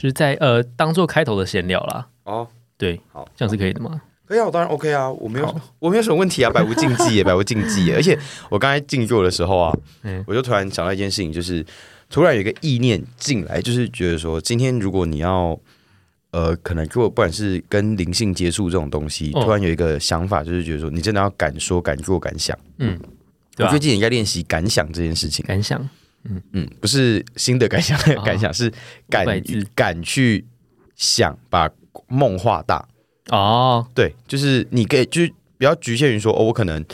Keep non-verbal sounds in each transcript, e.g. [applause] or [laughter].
就是在呃当做开头的闲聊啦。哦，对，好，这样是可以的吗？可以啊，我当然 OK 啊，我没有，我没有什么问题啊，百无禁忌也，百无禁忌耶。[laughs] 而且我刚才静坐的时候啊，嗯我就突然想到一件事情，就是突然有一个意念进来，就是觉得说，今天如果你要。呃，可能如果不管是跟灵性接触这种东西，哦突然有一个想法，就是觉得说，你真的要敢说、敢做、敢想。嗯，我最？近也应该练习敢想这件事情。敢想嗯，不是新的感想，哦 [laughs] 感想是敢敢去想，把梦画大。哦，对，就是你可以就是不要局限于说哦，我可能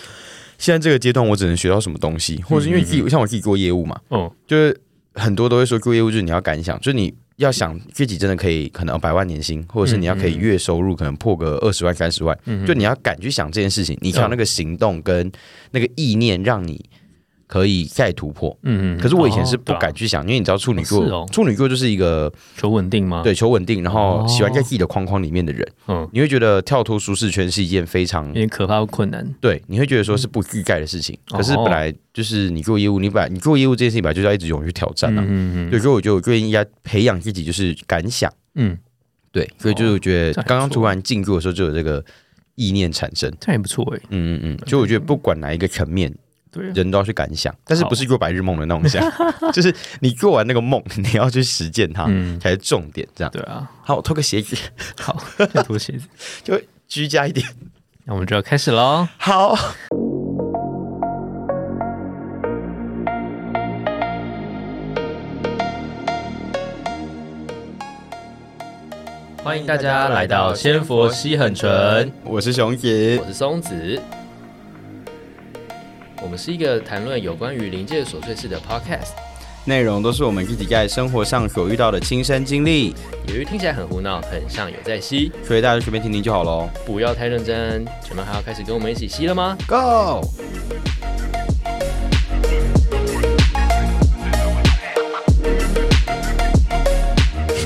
现在这个阶段我只能学到什么东西，或者是因为自己、像我自己做业务嘛，哦，就是很多都会说做业务就是你要敢想，就是你要想自己真的可以可能百万年薪，或者是你要可以月收入可能破个二十万三十万，嗯就你要敢去想这件事情，你才有那个行动跟那个意念让你。可以再突破，嗯嗯。可是我以前是不敢去想，因为你知道处女座，处女座就是一个求稳定吗？，对求稳定，然后哦喜欢在自己的框框里面的人，嗯，你会觉得跳脱舒适圈是一件非常有点可怕或困难。对，你会觉得说是不自在的事情。哦可是本来就是你做业务，你本来你做业务这件事情本来就是要一直勇于挑战啊。嗯嗯对，所以我就我就应该培养自己，就是敢想。嗯，对，所以就是觉得刚刚突然进入的时候就有这个意念产生。这样也不错哎。嗯嗯嗯，所以我觉得不管哪一个层面，人都要去敢想，但是不是做白日梦的那种想，[laughs] 就是你做完那个梦，你要去实践它嗯，才是重点。这样，对啊。好，我脱个鞋子，好，再脱鞋子，[laughs] 就居家一点。那我们就要开始喽。好，欢迎大家来到仙佛西很纯，我是熊姐我。是松子。我们是一个谈论有关于临界琐碎事的 podcast。内容都是我们自己在生活上所遇到的亲身经历，由于听起来很胡闹，很像有在吸，所以大家就随便听听就好喽。不要太认真。你们还要开始跟我们一起吸了吗？Go！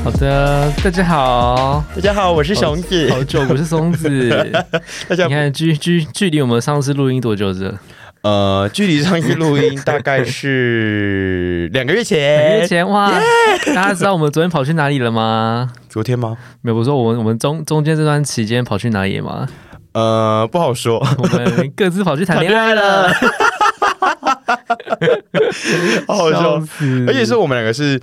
好的，大家好，大家好，我是熊子。好久不是松子。大 [laughs] 家你看距距距离我们上次录音多久着？呃，距离上一次录音大概是两个月前两个前。月前哇！大家知道我们昨天跑去哪里了吗？昨天吗？没有，我说我们我们中中间这段期间跑去哪里吗？呃，不好说。我们各自跑去谈恋爱了，[laughs] 好好笑笑。死！而且是我们两个是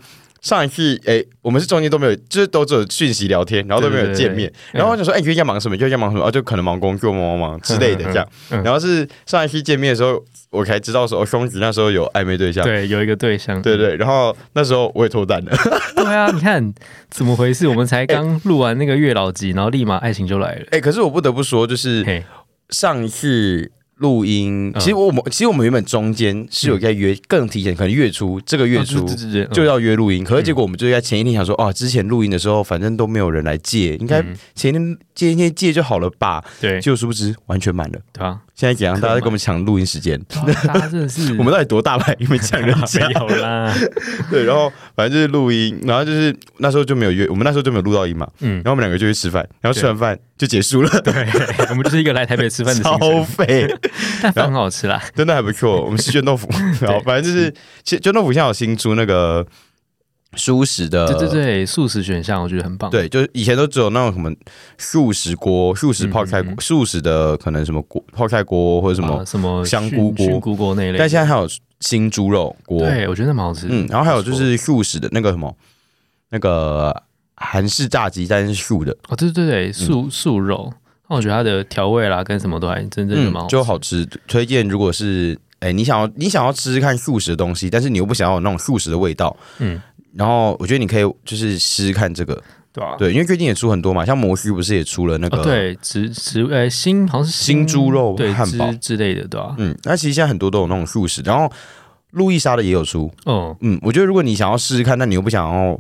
上一次，哎、我们是中间都没有，就是都只有讯息聊天，然后都没有见面。然后我就说，哎、你最近在忙什么？最近在忙什么？啊，就可能忙工作，忙忙忙之类的这样。嗯嗯然后是上一次见面的时候，我才知道说，哦，兄弟那时候有 [laughs] 暧昧对象。对，有一个对象，对对，然后那时候我也脱单了。[laughs] 对啊！你看怎么回事？我们才刚 [laughs] 录完那个月老集，然后立马爱情就来了。哎、可是我不得不说，就是，上一次录音，嗯。其实我们其实我们原本中间是有在约，更提前，可能月初这个月初就要约录音，可是结果我们就在前一天想说，哦，之前录音的时候反正都没有人来借，应该嗯。前一天借一天借就好了吧？对。结果殊不知完全满了。对啊，现在怎样？大家在跟我们抢录音时间，大家真的是 [laughs] 我们到底多大牌？因为抢人家 [laughs] 没？有啦，[laughs] 对，然后反正就是录音，然后就是那时候就没有约，我们那时候就没有录到音嘛。嗯然，后我们两个就去吃饭，然后吃完饭就结束了，对，我们就是一个来台北吃饭的行超程，废。但饭很好吃啦。真的还不错。我们吃卷豆腐，然后反正就是，其实卷豆腐现在有新出那个素食的，对对对，素食选项我觉得很棒。对，就是以前都只有那种什么素食锅、素食泡菜锅、嗯嗯素食的可能什么锅泡菜锅或者什啊，么，什么香菇锅那一类。但现在还有新猪肉锅，对我觉得蛮好吃。嗯，然后还有就是素食的那个什么那个韩式炸鸡，但是素的，哦，对对对，素素肉，那我觉得它的调味啦跟什么都还真正的蛮好。就好吃。推荐如果是哎、你想要你想要吃吃看素食的东西，但是你又不想要有那种素食的味道，嗯，然后我觉得你可以就是试试看这个，对啊，对，因为最近也出很多嘛，像摩须不是也出了那个，哦，对，植植呃新好像是新猪肉对汉堡。之之类的，对吧？嗯，那其实现在很多都有那种素食，然后路易莎的也有出，嗯。嗯，我觉得如果你想要试试看，但你又不想要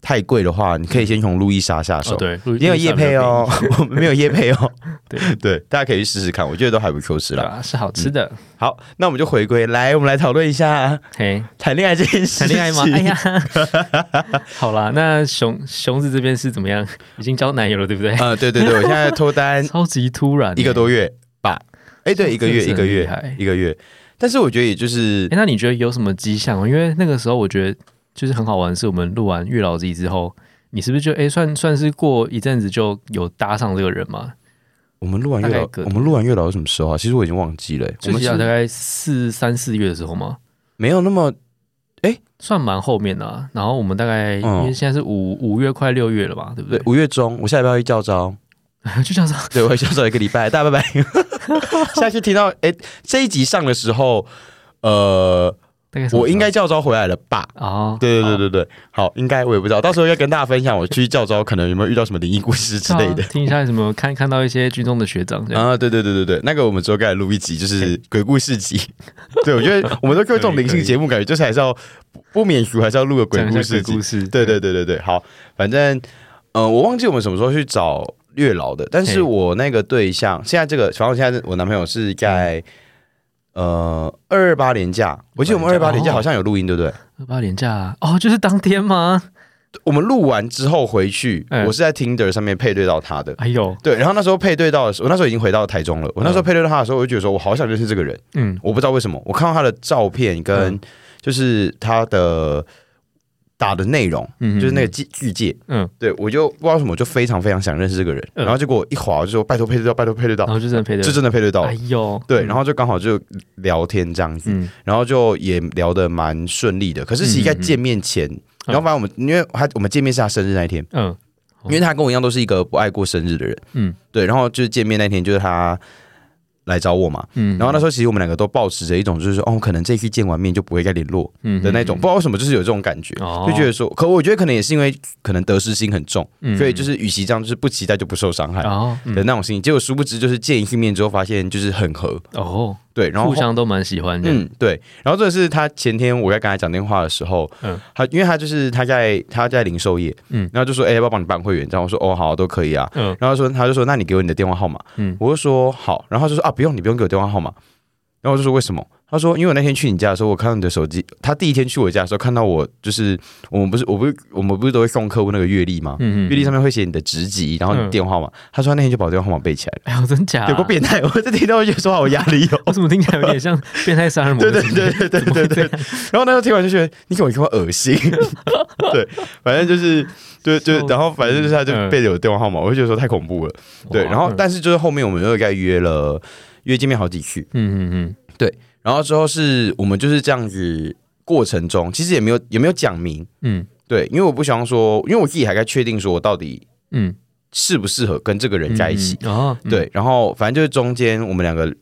太贵的话，你可以先从路易莎下手。哦，对，一定有叶配哦，[laughs] 我们没有叶配哦。对 [laughs] 对，大家可以去试试看，我觉得都还不错吃啦。是好吃的。好，那我们就回归来，我们来讨论一下嘿，谈恋爱这件事。谈恋爱吗？哎，呀，[laughs] 好啦，那熊熊子这边是怎么样？已经交男友了，对不对？呃，对对对，我现在脱单超级突然，一个。多月吧，哎，对，一个月，一个月很厉害，一个月。但是我觉得也就是哎，那你觉得有什么迹象吗？因为那个时候我觉得就是很好玩，是我们录完月老集之后，你是不是就哎、算算是过一阵子就有搭上这个人嘛？我们录完月老我们录完月老是什么时候啊？其实我已经忘记了、我我们是大概四三四月的时候吗，没有那么算蛮后面的、啊。然后我们大概、嗯因为现在是五五月快六月了吧，对不对对？五月中，我下礼拜要去教招，就这样子，对我要教招一个礼拜，大家拜拜。[laughs] 下次听到哎、这一集上的时候，呃，我应该教招回来了吧？哦，对对对对对，好，应该我也不知道，到时候要跟大家分享我去教招可能有没有遇到什么灵异故事之类的。听一下什么看看到一些军中的学长。啊，对对对对对，那个我们之后该来录一集，就是鬼故事集。[laughs] 对，我觉得我们都做这种灵性节目，感觉就是还是要不不免俗，还是要录个鬼故事集鬼故。事，对对对对对，好，反正呃，我忘记我们什么时候去找月老的，但是我那个对象现在这个，反正现在我男朋友是在呃二二八年假，我记得我们二二八年假哦好像有录音，对不对？二八年假哦，就是当天吗？我们录完之后回去，嗯我是在 Tinder 上面配对到他的。哎呦，对，然后那时候配对到的时候，我那时候已经回到台中了。我那时候配对到他的时候，我就觉得说，我好想认识这个人。嗯我不知道为什么，我看到他的照片跟嗯就是他的打的内容，嗯，就是那个剧剧界，嗯，对我就不知道为什么，我就非常非常想认识这个人。嗯。然后结果一滑我就说拜托配对到，拜托配对到。然，后就真的配对，就真的配对到。了哎。呦，对，嗯然后就刚好就聊天这样子，嗯。然后就也聊得蛮顺利的。可是其实在见面前，然后反正我们因为他我们见面是他生日那一天，嗯。因为他跟我一样都是一个不爱过生日的人，嗯。对，然后就是见面那天就是他来找我嘛，嗯，然后那时候其实我们两个都抱持着一种就是说，哦，可能这一次见完面就不会再联络嗯的那种，不知道为什么就是有这种感觉，哦。就觉得说，可我觉得可能也是因为可能得失心很重，嗯所以就是与其这样，就是不期待就不受伤害哦的那种心情，结果殊不知就是见一次面之后发现就是很合，哦，对，然后互相都蛮喜欢的，嗯，对。然后这是他前天我在跟他讲电话的时候，嗯嗯，他因为他就是他在他在零售业，嗯嗯，然后就说，哎、要不要帮你办会员？这样我说，哦，好，都可以啊。嗯然后说他就说，那你给我你的电话号码，嗯嗯，我就说好，然后他就说啊，不用，你不用给我电话号码。然后我就说为什么？他说因为我那天去你家的时候，我看到你的手机，他第一天去我家的时候看到我，就是我们不是我不是我们不是都会送客户那个月历吗？嗯嗯月历上面会写你的职级，然后你的电话号码。他说他那天就把我电话号码背起来了，哎呦，真假？有个变态，我这听到就说话有压力哦。[laughs] 我怎么听起来有点像变态杀人魔？[laughs] 对对对对对对对。然后那时候听完就觉得你给我一个恶心，[laughs] 对，反正就是对对然后反正就是他就背着我电话号码，我就觉得说太恐怖了，对。然后但是就是后面我们又该约了约见面好几次，嗯嗯然后之后是我们就是这样子过程中，其实也没有也没有讲明，嗯。对，因为我不想说，因为我自己还在确定说我到底嗯。适不适合跟这个人嗯，在一起，嗯哦，嗯，对。然后反正就是中间我们两个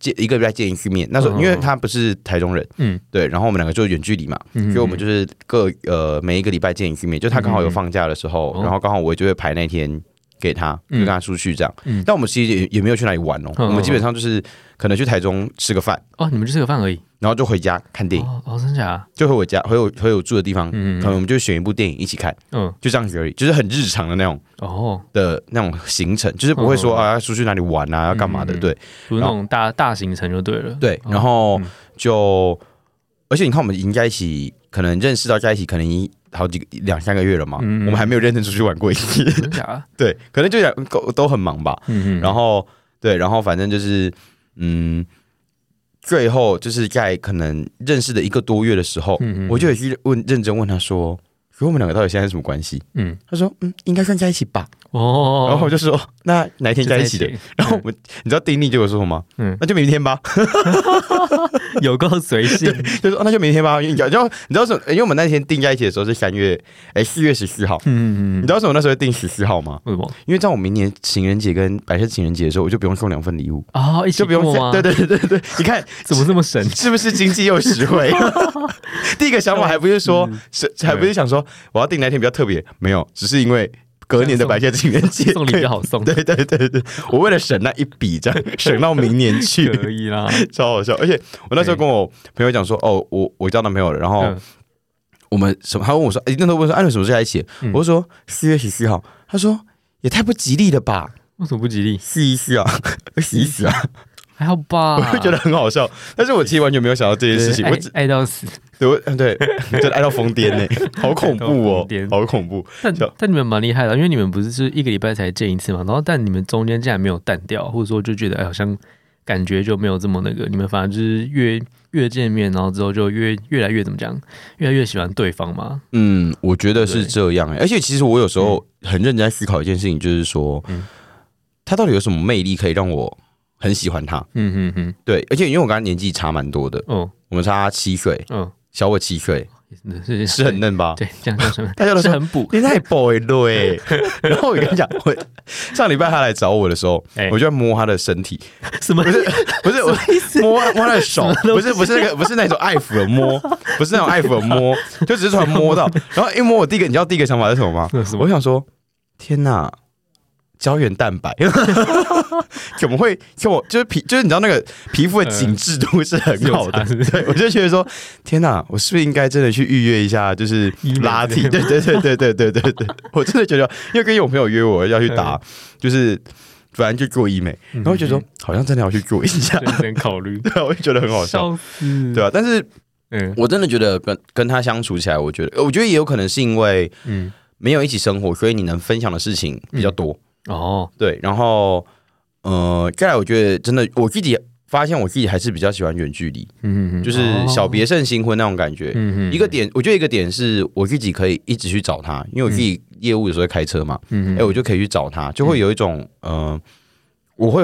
见一个礼拜见一次面，那时候嗯因为他不是台中人，嗯。对，然后我们两个就远距离嘛。嗯，所以我们就是各呃每一个礼拜见一次面，就他刚好有放假的时候，然后刚好我就会排那天给他，就嗯跟他出去这样。嗯。但我们其实也也没有去哪里玩哦，嗯我们基本上就是可能去台中吃个饭，哦，你们就吃个饭而已，然后就回家看电影，哦哦，真假？就回我家回我回我住的地方，嗯可能我们就选一部电影一起看，嗯。就这样子而已，就是很日常的那种哦，的那种行程，就是不会说嗯啊要出去哪里玩啊要干嘛的，嗯对。不是那种大大行程就对了。对，哦然后嗯。就而且你看我们已经在一起，可能认识到在一起，可能已经好几个两三个月了嘛，嗯我们还没有认真出去玩过一次。真假？[laughs] 对，可能就两都都很忙吧。嗯嗯，然后对，然后反正就是嗯，最后就是在可能认识的一个多月的时候，嗯嗯我就有去问认真问他说。我们两个到底现在是什么关系？嗯他说：“嗯，应该算在一起吧。哦，然后我就说：“那哪一天在一起的就？” [laughs] 然后我们，你知道丁力结果说什么吗？嗯那就明天吧。[laughs] 有够随性，[laughs] 就说、哦那就明天吧。你知道，你知道什么？因为我们那天定在一起的时候是三月，哎，四月十四号。嗯嗯嗯，你知道为什么那时候定十四号吗？为什么？因为在我明年情人节跟白色情人节的时候，我就不用送两份礼物，哦，一起就不用？对，对对对对，你看怎么这么神？是不是经济又实惠？[laughs] 第一个想法还不是说，是还不是想说我要订哪一天比较特别，没有，只是因为隔年的白色情人节送礼比较好送，对对对对对，我为了省那一笔，这样 [laughs] 省到明年去，可以啦。[laughs] 超好笑。而且我那时候跟我朋友讲说，哦，我我交男朋友了，然后嗯我们什么？他问我说，哎，那时候问说，哎，你什么时候在一起？嗯我就说四月十四号。他说也太不吉利了吧，为什么不吉利？试一试啊，试一试啊，还好吧？我会觉得很好笑。但是我其实完全没有想到这件事情，我只爱到死。对我对，真的爱到疯癫呢，[laughs] 好恐怖哦，好恐怖。但但你们蛮厉害的，因为你们不是是一个礼拜才见一次嘛，然后但你们中间竟然没有淡掉，或者说就觉得哎好像感觉就没有这么那个，你们反而就是越越见面，然后之后就越越来越怎么讲，越来越喜欢对方嘛。嗯，我觉得是这样、欸。而且其实我有时候很认真在思考一件事情，就是说，嗯他到底有什么魅力可以让我很喜欢他？嗯嗯嗯，对，而且因为我跟他年纪差蛮多的，哦，我们差七岁，嗯，小我七岁，是是很嫩吧？[laughs] 对，这样叫什么？大家都说是很补。你太 boy 了哎、[laughs] 然后我跟你讲，我上礼拜他来找我的时候，哎我就在摸他的身体，什么？不是不是 [laughs] 我摸摸他的手，不是不是那个不是那种爱抚的摸，不是那种爱抚的摸，就只是突然摸到，然后一摸我第一个，你知道第一个想法是什么吗？我想说，天哪！胶原蛋白。[laughs] 怎么会？就我就是皮，就是你知道那个皮肤的紧致度是很好的。对我就觉得说，天哪，我是不是应该真的去预约一下，就是 [laughs] 拉提？对对对对对对对对，我真的觉得，因为跟有朋友约我要去打，就是反正就做医美，然后就觉得说好像真的要去做一下，认真考虑，[laughs] 对啊，我就觉得很好笑。对啊，但是嗯。我真的觉得跟跟他相处起来，我觉得，我觉得也有可能是因为嗯，没有一起生活，所以你能分享的事情比较多。哦，对，然后呃，再来我觉得真的我自己发现我自己还是比较喜欢远距离，嗯哼哼，就是小别胜新婚那种感觉。嗯哼，一个点，我觉得一个点是我自己可以一直去找他，因为我自己业务有时候会开车嘛，嗯哼，哎、我就可以去找他，就会有一种呃，我会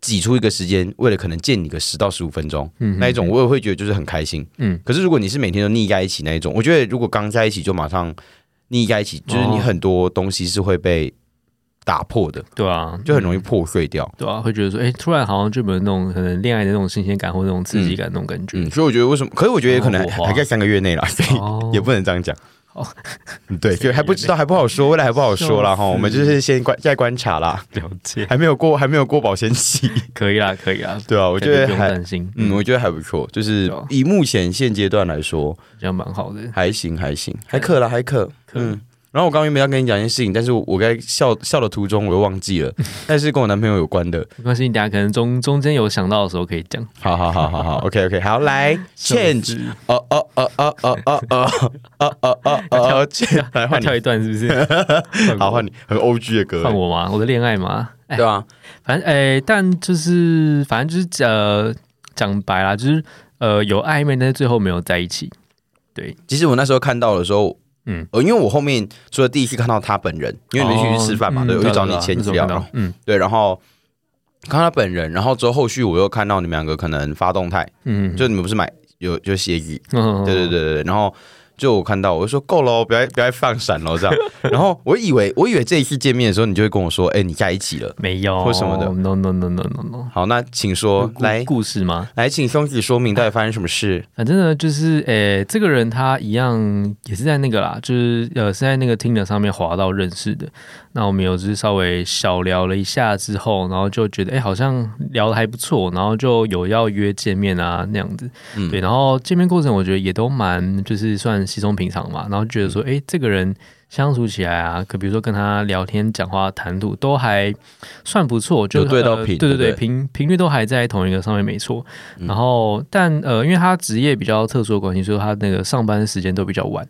挤出一个时间，为了可能见你个十到十五分钟。嗯那一种，我也会觉得就是很开心。嗯可是如果你是每天都腻在一起那一种，我觉得如果刚在一起就马上腻在一起，就是你哦很多东西是会被打破的，对啊，就很容易破碎掉。对啊，会觉得说，哎，突然好像就没有那种可能恋爱的那种新鲜感或那种刺激感那种感觉。嗯，所以我觉得为什么？可是我觉得也可能还在三个月内啦，所以哦 [laughs] 也不能这样讲。哦 [laughs] 对，就还不知道，还不好说，未来还不好说啦。哈。我们就是先观再观察啦，了解，还没有过，还没有过保鲜期，[laughs] 可以啦，可以啦，对啊，我我觉得还，不用担心，嗯，嗯，我觉得还不错，就是以目前现阶段来说，这样蛮好的。还行，还行，还可啦，还可，可嗯。然后我刚刚原本要跟你讲一件事情，但是我我在笑笑的途中我又忘记了，[laughs] 但是跟我男朋友有关的。没关系，你等下可能中中间有想到的时候可以讲。好好好好好，OK OK，好，来 change，是哦哦哦哦哦哦哦哦哦哦哦，change，来换，跳一段是不是？好换你，很 O G 的歌，换我吗？我的恋爱吗？哎对，啊，反正哎，但就是反正就是呃，讲白啦，就是呃有暧昧，但是最后没有在一起。对，其实我那时候看到的时候，嗯，呃，因为我后面除了第一次看到他本人，因为你们一起去吃饭嘛，哦对，我去找你嗯签资料，嗯。对，然后看他本人，然后之后后续我又看到你们两个可能发动态，嗯，就你们不是买有就协议，嗯。对对对对对，然后就我看到，我就说够了哦，不要不要再放闪了这样。[laughs] 然后我以为我以为这一次见面的时候，你就会跟我说，哎、你在一起了。没有或什么的，no no no no no no。好，那请说，来故事吗？来，请兄弟说明到底发生什么事。反正呢，就是诶、这个人他一样也是在那个啦，就是呃是在那个 Tinder 上面滑到认识的。那我们有就是稍微小聊了一下之后，然后就觉得哎、好像聊的还不错，然后就有要约见面啊那样子。嗯对，然后见面过程我觉得也都蛮就是算稀松平常嘛，然后觉得说诶、这个人。相处起来啊，可比如说跟他聊天、讲话、谈吐都还算不错，就有对到呃对对对，频频频率都还在同一个上面，没错。嗯然后，但呃，因为他职业比较特殊的关系，所以他那个上班时间都比较晚。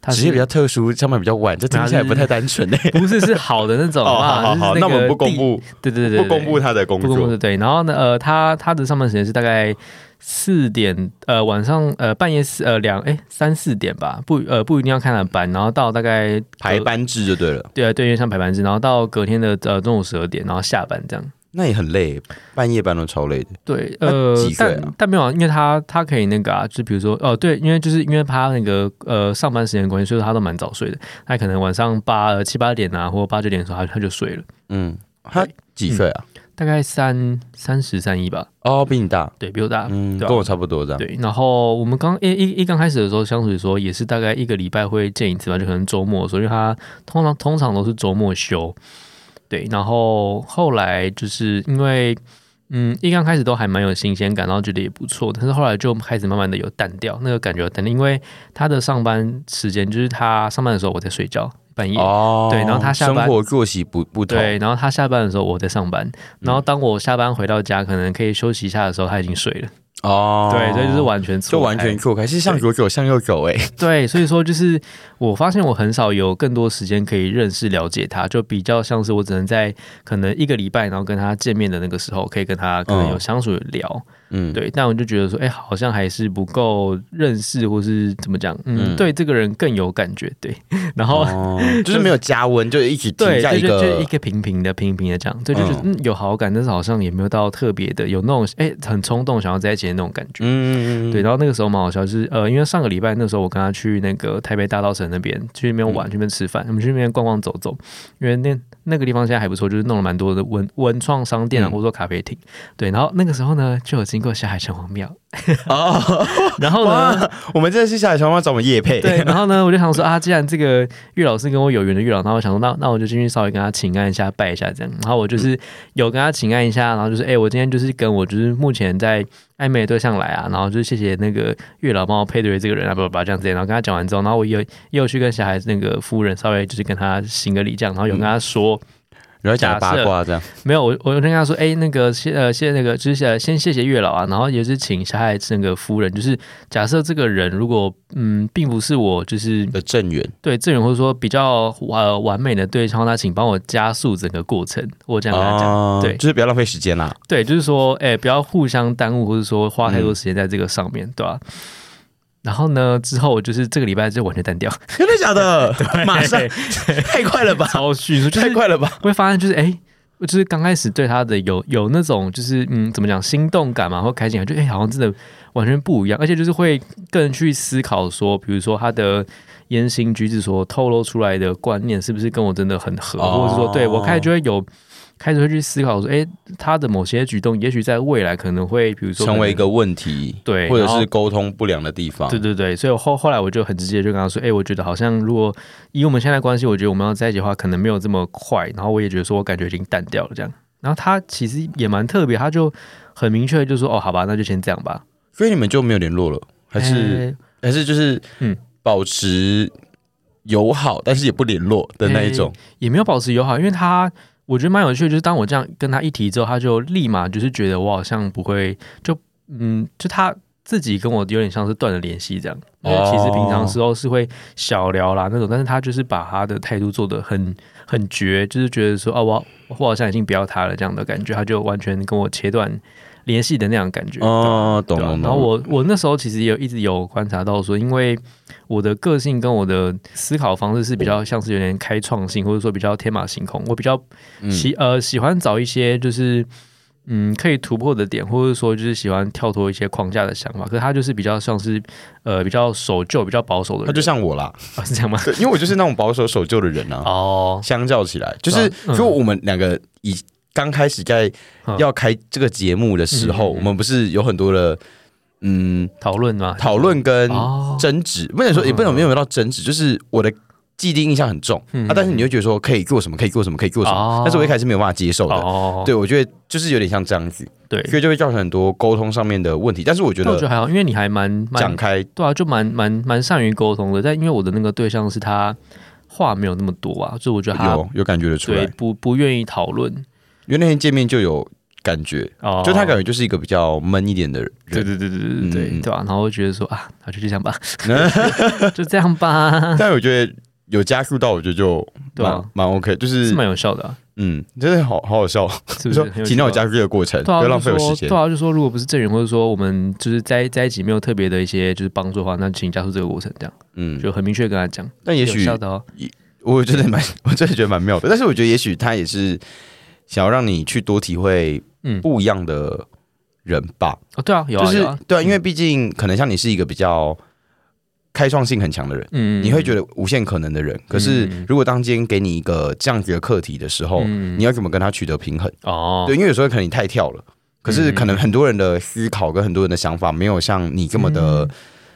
他是职业比较特殊，上班比较晚，这听起来不太单纯呢。[laughs] 不是是好的那种哦，[laughs] 好啊，好好，就是个那我们不公地，布，对对对对，不公布他的工作。不公布对。然后呢，呃，他他的上班时间是大概四点，呃，晚上呃半夜四呃两哎三四点吧，不呃不一定要看他的班，然后到大概排班制就对了，对啊对，因为像排班制，然后到隔天的呃中午十二点，然后下班这样。那也很累，半夜班都超累的。对，呃啊但但没有啊，因为他他可以那个啊，就比如说哦，对，因为就是因为他那个呃上班时间的关系，所以他都蛮早睡的。他可能晚上八呃七八点啊，或者八九点的时候，他他就睡了，嗯，他几岁啊？大概三三十三一吧，哦，比你大，对比我大，嗯，跟我差不多这样。对。然后我们刚一一一刚开始的时候相处的时候，也是大概一个礼拜会见一次吧，就可能周末的时候，因为他通常通常都是周末休。对，然后后来就是因为，嗯，一刚开始都还蛮有新鲜感，然后觉得也不错，但是后来就开始慢慢的有淡掉，那个感觉有淡掉，因为他的上班时间就是他上班的时候我在睡觉，半夜。哦，对然后他下班生活作息不不同，对，然后他下班的时候我在上班，然嗯后当我下班回到家，可能可以休息一下的时候，他已经睡了。哦。对，这就是完全错就完全错开，是向左走向右走哎、对，所以说就是我发现我很少有更多时间可以认识了解他，就比较像是我只能在可能一个礼拜，然后跟他见面的那个时候，可以跟他可能有嗯相处有聊，嗯，对，但我就觉得说，哎、好像还是不够认识，或是怎么讲，嗯，嗯。对这个人更有感觉，对，[laughs] 然后。哦，就是没有加温，就一直停对，就就就个一个平平的、平平的这样，对，就是嗯。嗯有好感，但是好像也没有到特别的有那种哎、很冲动想要在一起的那种感觉。嗯嗯嗯，对，然后那个时候蛮好笑，就是呃，因为上个礼拜那时候我跟他去那个台北大道城那边去那边玩，嗯。去那边吃饭，我们去那边逛逛走走，因为那那个地方现在还不错，就是弄了蛮多的文文创商店啊，嗯。或者说咖啡厅。对，然后那个时候呢，就有经过下海城隍庙，哦，[laughs] 然后呢，我们真的是下海城隍庙找我们叶配，对，[laughs] 然后呢，我就想说啊，既然这个月老师跟我有缘的月老，然后我想说，那那我就进去稍微跟他请安一下，拜一下这样。然后我就是有跟他请安一下，然后就是哎、我今天就是跟我就是目前在暧昧对象来啊，然后就谢谢那个月老帮我配对这个人啊，不不不这样子。然后跟他讲完之后，然后我又又去跟小孩子那个夫人稍微就是跟他行个礼这样，然后有跟他说。然后讲八卦这样，没有，我我就跟他说，哎、那个谢呃谢那个就是呃先谢谢月老啊，然后也是请小孩子那个夫人，就是假设这个人如果嗯并不是我就是的正缘，对正缘或者说比较呃完美的对象，那请帮我加速整个过程，我这样跟他讲。哦对就是不要浪费时间啦。对，就是说，哎、不要互相耽误，或者说花太多时间在这个上面，对吧、然后呢，之后就是这个礼拜就完全单调，[laughs] 真的假的？马上太快了吧？超迅速，就是太快了吧？会发现就是哎。就是刚开始对他的有有那种就是嗯怎么讲心动感嘛，或开心感，就哎、好像真的完全不一样，而且就是会更去思考说，比如说他的言行举止所透露出来的观念是不是跟我真的很合，哦或者是说对我开始就会有开始会去思考说，哎、他的某些举动，也许在未来可能会比如说成为一个问题，对或者是沟通不良的地方。对对对，所以我后后来我就很直接就跟他说，哎、我觉得好像如果以我们现在关系，我觉得我们要在一起的话，可能没有这么快。然后我也觉得说我感觉已经淡掉了这样。然后他其实也蛮特别，他就很明确就说，哦，好吧，那就先这样吧。所以你们就没有联络了，还是、还是就是嗯嗯保持友好，但是也不联络的那一种。也没有保持友好，因为他我觉得蛮有趣的，就是当我这样跟他一提之后，他就立马就是觉得我好像不会，就嗯，就他自己跟我有点像是断了联系这样。因为其实平常时候是会小聊啦那种，但是他就是把他的态度做得很 [laughs] 很绝，就是觉得说哦，我我好像已经不要他了这样的感觉，他就完全跟我切断联系的那样感觉。哦，懂对吧懂懂。然后我我那时候其实也有一直有观察到说，因为我的个性跟我的思考方式是比较像是有点开创性，或者说比较天马行空。我比较嗯喜、呃喜欢找一些就是嗯可以突破的点，或者说就是喜欢跳脱一些框架的想法。可是他就是比较像是呃比较守旧、比较保守的人。他就像我啦，啊 [laughs] 是这样吗？对，因为我就是那种保守守旧的人啊。[laughs] 哦，相较起来，就是嗯就我们两个以刚开始在嗯。要开这个节目的时候，我们不是有很多的嗯讨论吗？讨论跟哦，争执，不能说也不能没有到争执，就是我的既定印象很重嗯。啊，但是你会觉得说可以做什么，可以做什么，可以做什哦。么，但是我一开始没有办法接受的。哦，对，我觉得就是有点像这样子，对，所以就会造成很多沟通上面的问题。但是我觉得我觉得还好，因为你还蛮蛮讲开，对啊，就蛮蛮蛮善于沟通的。但因为我的那个对象是他话没有那么多啊，所以我觉得他有有感觉得出来，对不不愿意讨论因为那天见面就有感觉，哦，就他感觉就是一个比较闷一点的人。对对对对对对对嗯嗯对吧、然后我觉得说啊，那就这样吧，[laughs] 就这样吧，但我觉得有加速到，我觉得就对啊蛮蛮 OK，就是是蛮有效的、啊，嗯，真的好好好笑。是不是你说很有效啊？体谅我加速的过程，不对啊，要浪费我就说时间对。啊，就说如果不是正缘，或者说我们就是在在一起没有特别的一些就是帮助的话，那请加速这个过程，这样嗯，就很明确地跟他讲，但也许效的哦。我真的蛮，我真的觉得蛮妙的。但是我觉得，也许他也是想要让你去多体会嗯，不一样的人吧。哦，对啊，有啊，就是有啊。对啊，因为毕竟可能像你是一个比较开创性很强的人，嗯，你会觉得无限可能的人。可是嗯如果当今天给你一个这样子的课题的时候，嗯你要怎么跟他取得平衡？哦，对，因为有时候可能你太跳了。可是可能很多人的思考跟很多人的想法没有像你这么的，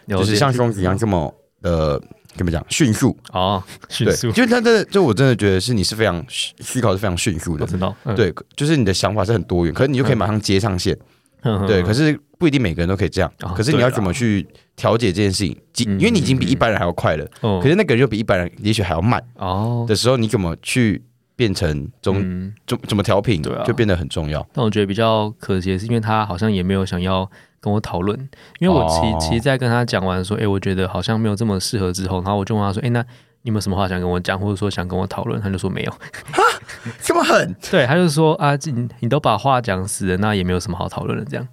就是像兄子一样这么呃，怎么讲？迅速？哦，速，就是他真的，就我真的觉得是你是非常思考是非常迅速的，我知道，嗯，对，就是你的想法是很多元，可是你就可以马上接上线，嗯对，可是是不一定每个人都可以这样。哦，可是你要怎么去调节这件事情？因为你已经比一般人还要快了，哦可是那个人又比一般人也许还要慢哦，的时候，你怎么去变成中嗯，怎怎么调频对啊，就变得很重要。但我觉得比较可惜的是，因为他好像也没有想要跟我讨论，因为我其、哦。其实，在跟他讲完说，哎、我觉得好像没有这么适合之后，然后我就问他说，哎、那你有没有什么话想跟我讲，或者说想跟我讨论？他就说没有，这么狠，[laughs] 对，他就说啊，你你都把话讲死了，那也没有什么好讨论的，这样。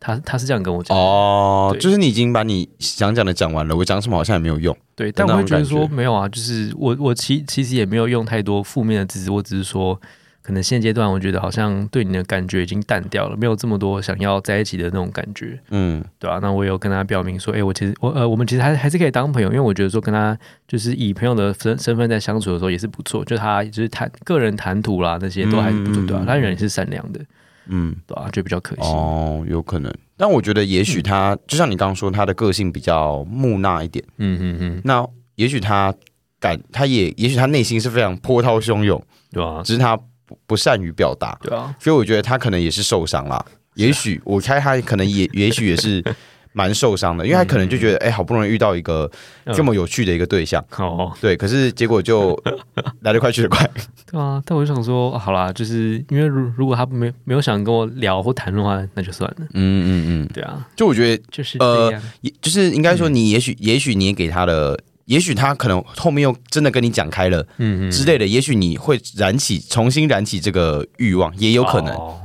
他他是这样跟我讲，哦，就是你已经把你想讲的讲完了，我讲什么好像也没有用。对，但我会觉得说没有啊，就是我我其其实也没有用太多负面的字词，我只是说，可能现阶段我觉得好像对你的感觉已经淡掉了，没有这么多想要在一起的那种感觉，嗯，对啊，那我有跟他表明说，哎、我其实我呃，我们其实还还是可以当朋友，因为我觉得说跟他就是以朋友的身身份在相处的时候也是不错，就他就是谈个人谈吐啦那些都还是不错，对啊，嗯他人也是善良的，嗯，对啊，就比较可惜，哦，有可能。但我觉得，也许他、就像你刚刚说，他的个性比较木讷一点。嗯嗯嗯，那也许他感，他也也许他内心是非常波涛汹涌，对啊，只是他不不善于表达，对啊，所以我觉得他可能也是受伤啦。也许我猜他可能也 [laughs] 也许也是蛮受伤的，因为他可能就觉得，哎、好不容易遇到一个嗯。这么有趣的一个对象，哦，对，可是结果就 [laughs] 来得快去得快。对啊，但我就想说，啊好啦，就是因为如如果他没没有想跟我聊或谈论的话，那就算了，嗯嗯嗯，对啊，就我觉得就是呃，也就是应该说，你也许、也许你也给他的，也许他可能后面又真的跟你讲开了嗯嗯，之类的，也许你会燃起重新燃起这个欲望，也有可能。哦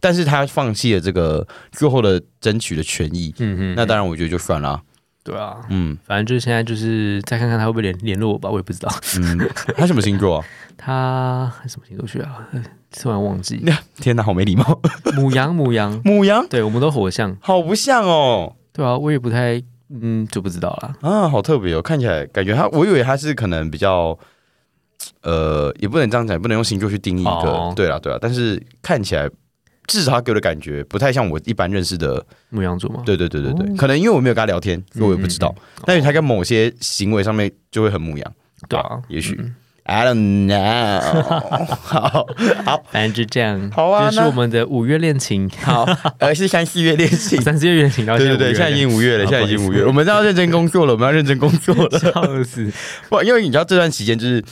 但是他放弃了这个最后的争取的权益，嗯嗯，那当然我觉得就算了啊。对啊，嗯反正就是现在就是再看看他会不会联联络我吧，我也不知道。嗯，他什么星座啊？[laughs] 他什么星座去啊？呃 [laughs] 突然忘记。[laughs] 天哪，好没礼貌！母羊，母羊，母羊对我们都火象，好不像哦。对啊，我也不太，嗯，就不知道了。啊，好特别哦！看起来感觉他，我以为他是可能比较，呃，也不能这样讲，也不能用星座去定义一个，哦对啦对啦。但是看起来，至少他给我的感觉不太像我一般认识的，牧羊座嘛？对对对对可能因为我没有跟他聊天，所以我也不知道。但是他跟某些行为上面就会很牧羊，对啊，也许嗯 I don't know 好。好反正就这样。好啊那这是我们的五月恋情，好，[laughs] 而是三四月恋情，三四月恋情到对对对，现在已经五月了，现在已经五月我们要认真工作了，我们要认真工作了。[laughs] 笑死。不，因为你知道这段期间就是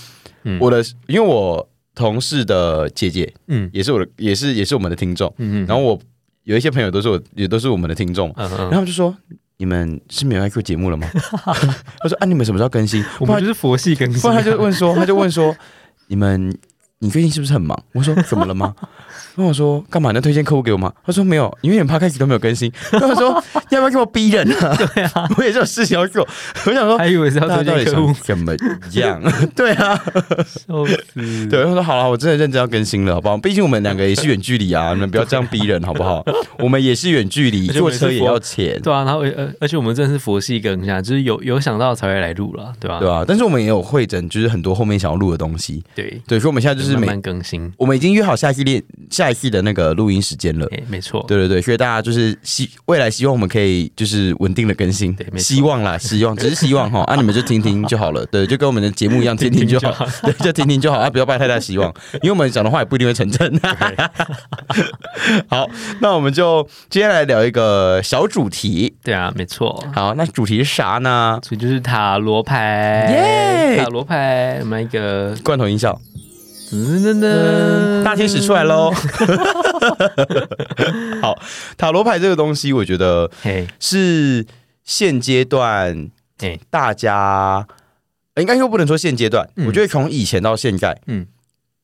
嗯我的，因为我同事的姐姐嗯也是我的，也是也是我们的听众，嗯嗯，然后我有一些朋友都是我，也都是我们的听众，嗯嗯，然后就说。你们是没有 IQ 节目了吗？[laughs] 他说啊，你们什么时候更新？我们就是佛系更新啊。不然他就问说，他就问说，你们你最近是不是很忙？我说 [laughs] 怎么了吗？然后我说干嘛呢？推荐客户给我吗？他说没有，因为你们 p 开始都没有更新。然后我说要不要给我逼人啊？对啊，[laughs] 我也是有事情要做。我想说，还以为是要推荐客户，怎么样？[laughs] 对啊，笑死。对，他说好了，我真的认真要更新了，好不好？毕竟我们两个也是远距离啊，你们不要这样逼人，好不好？我们也是远距离，坐车也要钱，对啊，然后而，而且我们真的是佛系更下，就是有有想到才会来录了，对吧？对啊，但是我们也有会诊，就是很多后面想要录的东西。对，对，所以我们现在就是每慢慢更新。我们已经约好下一期练下一期的那个录音时间了。哎，没错，对对对，所以大家就是希未来希望我们可以就是稳定的更新希望啦，[laughs] 希望只是希望哈，啊你们就听听就好了，[laughs] 对，就跟我们的节目一样，听听就好，对，就听听就好，啊不要抱太大希望，因为我们讲的话也不一定会成真。[laughs] 好，那我们就接下来聊一个小主题。对啊，没错。好，那主题是啥呢？所以就是塔罗牌，耶塔罗牌，我们来一个罐头音效，噔噔噔，大天使出来喽。[laughs] 好，塔罗牌这个东西，我觉得嘿，是现阶段哎大家呃应该说不能说现阶段，嗯我觉得从以前到现在，嗯，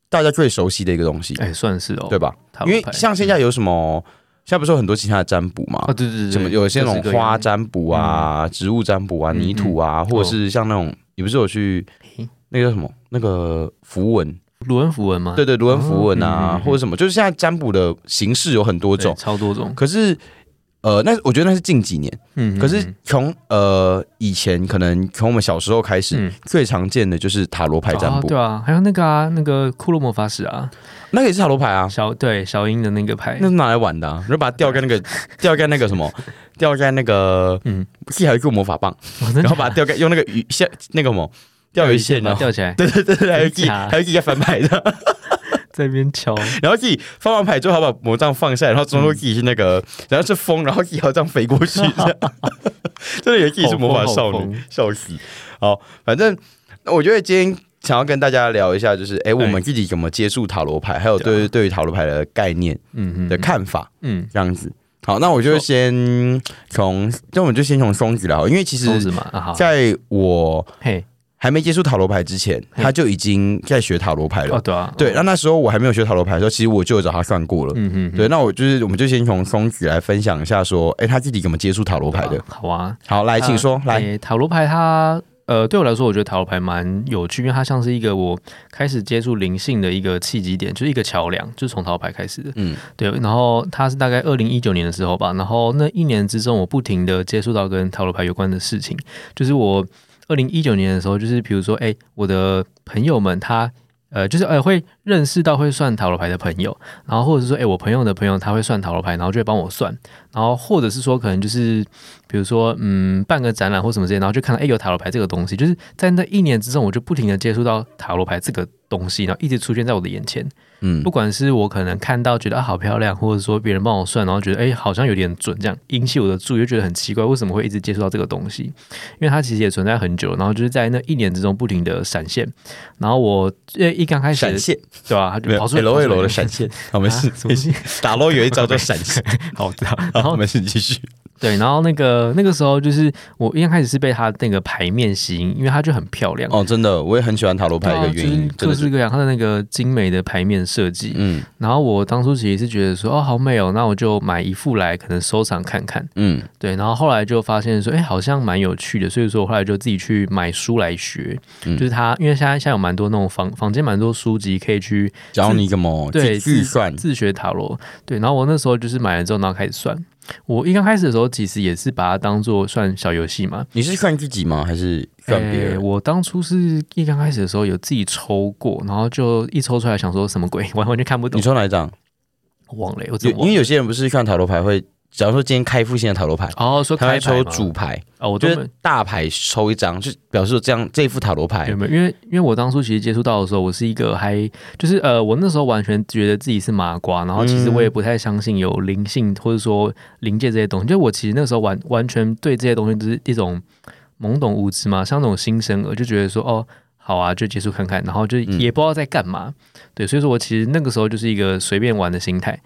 大家最熟悉的一个东西，哎，算是哦，对吧？因为像现在有什么，现在不是有很多其他的占卜嘛啊，？对对对，什么有些那种花占卜啊、植物占卜啊、嗯泥土啊，或者是像那种，你不是有去那个叫什么那个符文？卢恩符文吗？对对，卢恩符文哦嗯嗯啊嗯，或者什么，就是现在占卜的形式有很多对，种，超多种。可是。呃，那我觉得那是近几年，嗯，可是嗯从呃以前，可能从我们小时候开始，嗯。最常见的就是塔罗牌占卜，哦对啊，还有那个啊，那个库洛魔法使啊，那个也是塔罗牌啊，小对小樱的那个牌。那，是拿来玩的、啊，然后把它吊在那个 [laughs] 吊在那个什么，吊在那个嗯，是还有一个魔法棒，哦然后把它吊在用那个鱼线那个什么钓鱼线，然后把它吊起来，[laughs] 对对对对，还有自己还有自己在翻牌的，[laughs] 在那边敲，然后自己翻完牌之后，还把魔杖放下来，然后装作自己是那个，然后是风，然后自己要这样飞过去，这样。[laughs] 真的以为自己是魔法少女笑死。好，反正我觉得今天想要跟大家聊一下，就是哎，我们自己怎么接触塔罗牌，还有对对于塔罗牌的概念嗯嗯的看法，嗯，这样子。好，那我就先从，那我们就先从双子来好，因为其实在我嘿，还没接触塔罗牌之前，他就已经在学塔罗牌了。哦对啊，对，那那时候我还没有学塔罗牌的时候，其实我就有找他算过了。嗯嗯，对，那我就是，我们就先从松子来分享一下，说，哎、他自己怎么接触塔罗牌的。好啊，好，来，请说，来，诶塔罗牌它呃对我来说，我觉得塔罗牌蛮有趣，因为它像是一个我开始接触灵性的一个契机点，就是一个桥梁，就是从塔罗牌开始的。嗯对，然后它是大概二零一九年的时候吧，然后那一年之中，我不停的接触到跟塔罗牌有关的事情，就是我二零一九年的时候，就是比如说，哎，我的朋友们他。呃，就是呃，会认识到会算塔罗牌的朋友，然后或者是说，哎，我朋友的朋友他会算塔罗牌，然后就会帮我算，然后或者是说，可能就是比如说，嗯，办个展览或什么之类，然后就看到，哎，有塔罗牌这个东西，就是在那一年之中，我就不停的接触到塔罗牌这个东西，然后一直出现在我的眼前。嗯不管是我可能看到觉得啊好漂亮，或者说别人帮我算，然后觉得哎好像有点准，这样引起我的注意，就觉得很奇怪，为什么会一直接触到这个东西？因为它其实也存在很久，然后就是在那一年之中不停的闪现，然后我呃一刚开始闪现，对吧、它就跑出 O 出来 L 的闪现，[laughs] [laughs] 好，没事打 l 有一招叫闪现，好 [laughs] 然，后没事，你继续。对，然后那个那个时候就是我一刚开始是被它那个牌面吸引，因为它就很漂亮。哦，真的，我也很喜欢塔罗牌的一个原因，各式各样它的那个精美的牌面设计，嗯然后我当初其实是觉得说，哦，好美哦，那我就买一副来，可能收藏看看。嗯对，然后后来就发现说，哎，好像蛮有趣的，所以说我后来就自己去买书来学。嗯就是它，因为现在现在有蛮多那种房房间蛮多书籍可以去教你怎么对计计算，自学塔罗。对，然后我那时候就是买了之后，然后开始算。我一刚开始的时候，其实也是把它当做算小游戏嘛。你是算自己吗？还是算别诶人？我当初是一刚开始的时候有自己抽过，然后就一抽出来想说什么鬼，[laughs] 完完全看不懂你，抽哪一张？忘了，我？因为有些人不是看塔罗牌会，假如说今天开副新的塔罗牌，哦，说他会抽开牌吗主牌，哦，我就大牌抽一张，就表示说这样这一副塔罗牌有，没有？因为因为我当初其实接触到的时候，我是一个还就是呃，我那时候完全觉得自己是麻瓜，然后其实我也不太相信有灵性或者说灵界这些东西。就我其实那时候完完全对这些东西都是一种懵懂无知嘛，像那种新生儿就觉得说哦。好啊，就接触看看，然后就嗯也不知道在干嘛，对，所以说我其实那个时候就是一个随便玩的心态，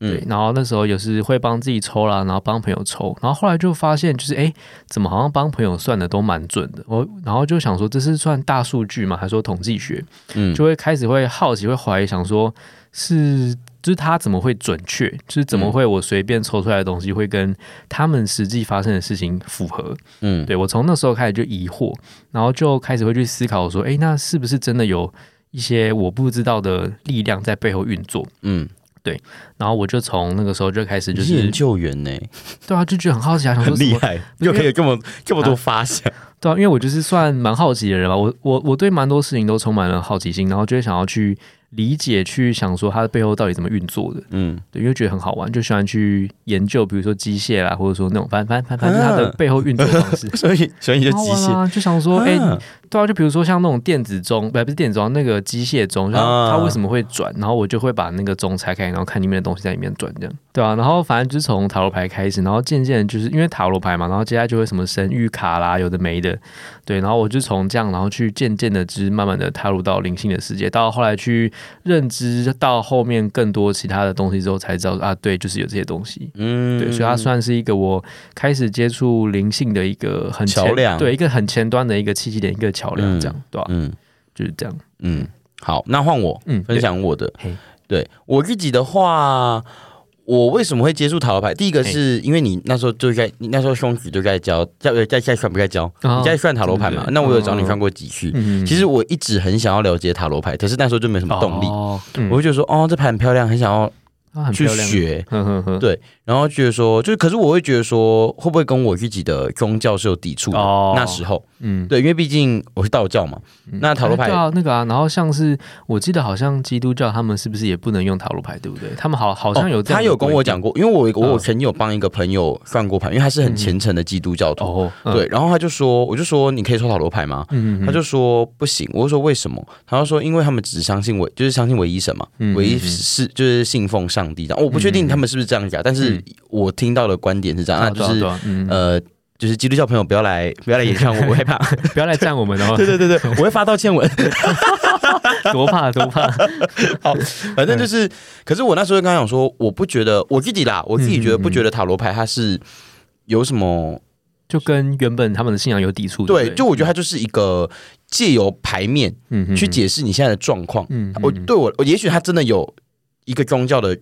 对嗯，，然后那时候有时会帮自己抽啦，然后帮朋友抽，然后后来就发现就是哎，诶怎么好像帮朋友算的都蛮准的，我然后就想说这是算大数据嘛，还说统计学，嗯。就会开始会好奇，会怀疑，想说是就是他怎么会准确，就是怎么会我随便抽出来的东西会跟他们实际发生的事情符合？嗯。对我从那时候开始就疑惑，然后就开始会去思考说，哎，那是不是真的有一些我不知道的力量在背后运作？嗯，然后我就从那个时候就开始就是你研究员呢，[laughs] 对啊，就觉得很好奇啊，想说什么害，又可以这么这么多发想，对啊，因为我就是算蛮好奇的人吧，我我我对蛮多事情都充满了好奇心，然后就会想要去理解、去想说它的背后到底怎么运作的，嗯，对，因为觉得很好玩，就喜欢去研究，比如说机械啦，或者说那种反反反反正它的背后运作方式。[laughs] 所以所以你就机械，就想说，哎、啊对啊，就比如说像那种电子钟，不不是电子钟，那个机械钟，它为什么会转，然后我就会把那个钟拆开，然后看里面的东西在里面转，这样，对啊，然后反正就是从塔罗牌开始，然后渐渐就是因为塔罗牌嘛，然后接下来就会什么神谕卡啦，有的没的，对，然后我就从这样，然后去渐渐的，就是慢慢的踏入到灵性的世界，到后来去认知到后面更多其他的东西之后，才知道啊，对，就是有这些东西。嗯。对，所以它算是一个我开始接触灵性的一个很桥梁对，一个很前端的一个契机点，一个桥梁，嗯这样，对吧、嗯就是这样，嗯，好，那换我嗯，分享我的嘿，对我自己的话。我为什么会接触塔罗牌？第一个是因为你那时候就在，你那时候兄弟就在教，在在在算不在教？哦你在算塔罗牌嘛那我有找你算过几次。嗯其实我一直很想要了解塔罗牌，可是那时候就没什么动力。我就觉得说，哦，这牌很漂亮，很想要去啊很漂亮，学。呵呵呵，对然后觉得说，就是可是我会觉得说，会不会跟我自己的宗教是有抵触的？哦那时候，嗯，对，因为毕竟我是道教嘛。那塔罗牌哎对啊，那个啊，然后像是我记得好像基督教他们是不是也不能用塔罗牌，对不对？他们好好像有他有跟我讲过，因为我我嗯曾经有帮一个朋友算过牌，因为他是很虔诚的基督教徒。对，，然后他就说，我就说你可以抽塔罗牌吗？嗯他就说不行，我就说为什么？他就说因为他们只相信唯，就是相信唯一神嘛，嗯唯一是就是信奉上帝这样。我不确定他们是不是这样讲，但是嗯我听到的观点是这样，那就是呃，就是基督教朋友不要来 [laughs] 不要来演唱我，我害怕。不要来赞我们哦，对对对对，[laughs] 我会发道歉文。多 [laughs] 怕多怕。好反正就是，可是我那时候就跟他讲说，我不觉得我自己啦，我自己觉得不觉得塔罗牌它是有什么就跟原本他们的信仰有抵触。对，就我觉得它就是一个借由牌面嗯去解释你现在的状况。嗯我对我，我也许它真的有一个宗教的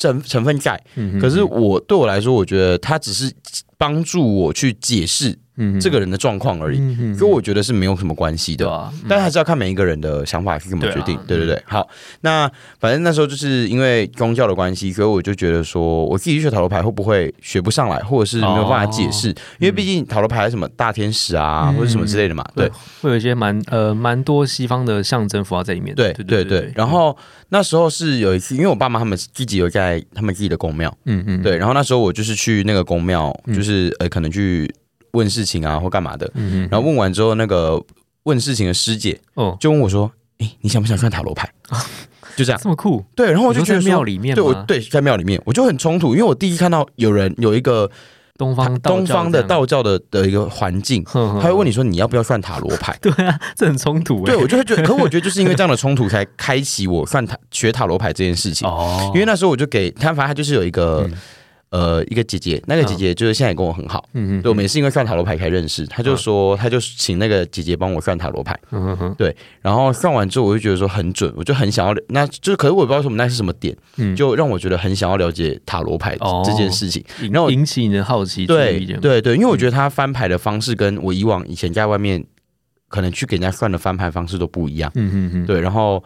成成分在，嗯可是我对我来说，我觉得它只是帮助我去解释这个人的状况而已，嗯所以我觉得是没有什么关系的。但还是要看每一个人的想法是怎么决定，对啊。对对？对。好，那反正那时候就是因为宗教的关系，所以我就觉得说，我自己去学塔罗牌会不会学不上来，或者是没有办法解释，因为毕竟塔罗牌什么大天使啊，嗯。或者什么之类的嘛，对。会有一些蛮呃蛮多西方的象征符号在里面。的。对对对。然后那时候是有一次，因为我爸妈他们自己有在他们自己的宫庙，嗯嗯，对，然后那时候我就是去那个宫庙，嗯。就是呃可能去问事情啊或干嘛的，然后问完之后，那个问事情的师姐哦。就问我说：“诶，你想不想算塔罗牌？” [laughs] 就这样。这么酷，对，然后我就你说在觉得说庙里面对我吗对在庙里面，我就很冲突，因为我第一看到有人有一个东方道东方的，道教的的一个环境，他他会问你说你要不要算塔罗牌。[laughs] 对啊，这很冲突哎。对，我就会觉得，[laughs] 可我觉得就是因为这样的冲突，才开启我算塔学塔罗牌这件事情。哦，因为那时候我就给他，反正他就是有一个、呃一个姐姐，那个姐姐就是现在也跟我很好，嗯嗯对，我们也是因为算塔罗牌才认识。他就说，他就请那个姐姐帮我算塔罗牌，嗯哼哼，然后算完之后，我就觉得说很准，我就很想要，那就是可是我也不知道什么那是什么点，嗯。就让我觉得很想要了解塔罗牌哦。这件事情。引然后引起你的好奇注对对对，因为我觉得他翻牌的方式跟我以往以前在外面可能去给人家算的翻牌方式都不一样。嗯嗯嗯，对，然后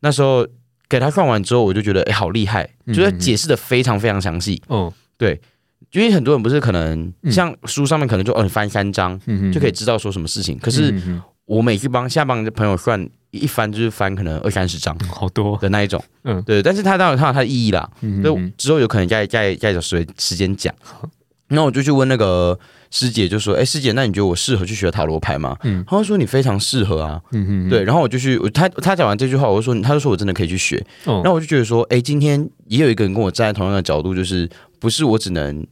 那时候给他算完之后，我就觉得哎，好厉害，嗯就是解释的非常非常详细。对，因为很多人不是可能嗯。像书上面可能就哦，翻三章就可以知道说什么事情，可是我每次帮下帮的朋友算一翻就是翻可能二三十张好多，的那一种，嗯。对，但是他当然它有他的意义啦，所以嗯。哼之后有可能再再再找时时间讲。那我就去问那个师姐，就说：“哎、师姐，那你觉得我适合去学塔罗牌吗？”嗯她就说：“你非常适合啊。嗯哼，对，然后我就去，我他他讲完这句话，我就说，她就说我真的可以去学。哦，然后我就觉得说，哎、今天也有一个人跟我站在同样的角度，就是不是我只能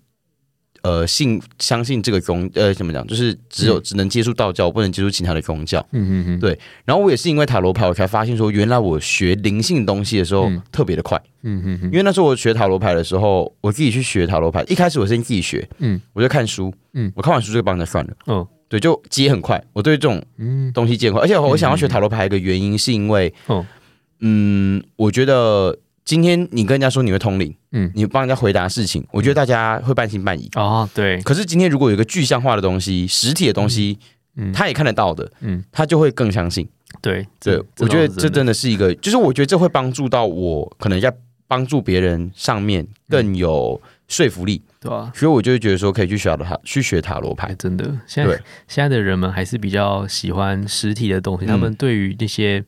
呃信相信这个宗呃怎么讲，就是只有、嗯只能接触道教，不能接触其他的宗教。嗯嗯嗯，对然后我也是因为塔罗牌，我才发现说，原来我学灵性东西的时候、嗯特别的快。嗯嗯嗯，因为那时候我学塔罗牌的时候，我自己去学塔罗牌，一开始我先自己学，嗯我就看书，嗯我看完书就帮人家算了。哦，对，就接很快。我对这种嗯东西接很快，而且我想要学塔罗牌的一个原因是因为，哦嗯，我觉得今天你跟人家说你会通灵，嗯。你帮人家回答事情，我觉得大家会半信半疑。哦，对，可是今天如果有一个具象化的东西、实体的东西，嗯。他也看得到的，嗯。他就会更相信。对对，我觉得这真的。的是一个，就是我觉得这会帮助到我，可能在帮助别人上面更有说服力，对吧？所以我就会觉得说可以去学塔去学塔罗牌。哎，。真的，现在现在的人们还是比较喜欢实体的东西，嗯。他们对于那些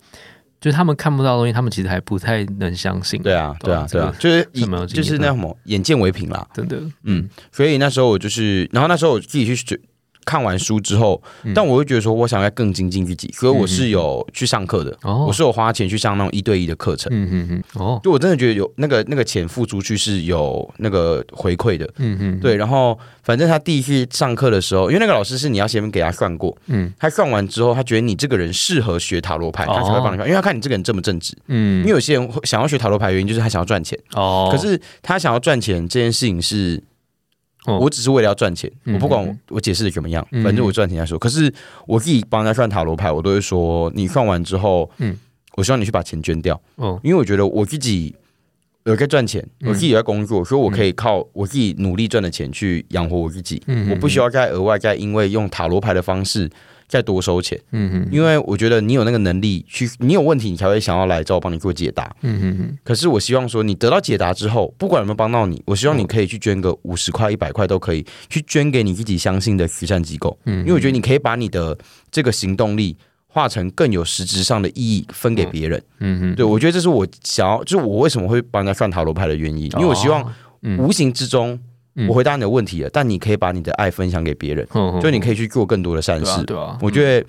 就是他们看不到的东西，他们其实还不太能相信。对啊，对啊，对啊，就是以这蛮有经验就是那什么眼见为凭啦。真的，嗯，所以那时候我就是，然后那时候我自己去学看完书之后，嗯。但我会觉得说，我想要更精进自己，所以我是有去上课的，哦，我是有花钱去上那种一对一的课程。嗯嗯嗯，哦，就我真的觉得有那个那个钱付出去是有那个回馈的，嗯嗯，对。然后反正他第一次上课的时候，因为那个老师是你要先给他算过，嗯。他算完之后，他觉得你这个人适合学塔罗牌，他才会帮你算，因为他看你这个人正不正直。嗯，因为有些人会想要学塔罗牌，原因就是他想要赚钱，哦，可是他想要赚钱这件事情是哦。我只是为了要赚钱，嗯我不管我嗯我解释的怎么样，嗯反正我赚钱再说。可是我自己帮人家算塔罗牌，我都会说，你算完之后，嗯。我希望你去把钱捐掉，哦，因为我觉得我自己有在赚钱，嗯。我自己有在工作，所以我可以靠我自己努力赚的钱去养活我自己，嗯我不需要再额外再因为用塔罗牌的方式再多收钱，嗯嗯因为我觉得你有那个能力去，你有问题你才会想要来找我帮你做解答。嗯嗯嗯，可是我希望说，你得到解答之后，不管有没有帮到你，我希望你可以去捐个五十块、一百块都可以，去捐给你自己相信的慈善机构。嗯因为我觉得你可以把你的这个行动力化成更有实质上的意义分给别人。嗯嗯，对我觉得这是我想要，就是我为什么会帮人家算塔罗牌的原因，因为我希望无形之中嗯我回答你的问题了，但你可以把你的爱分享给别人，就就你可以去做更多的善事。对啊，我觉得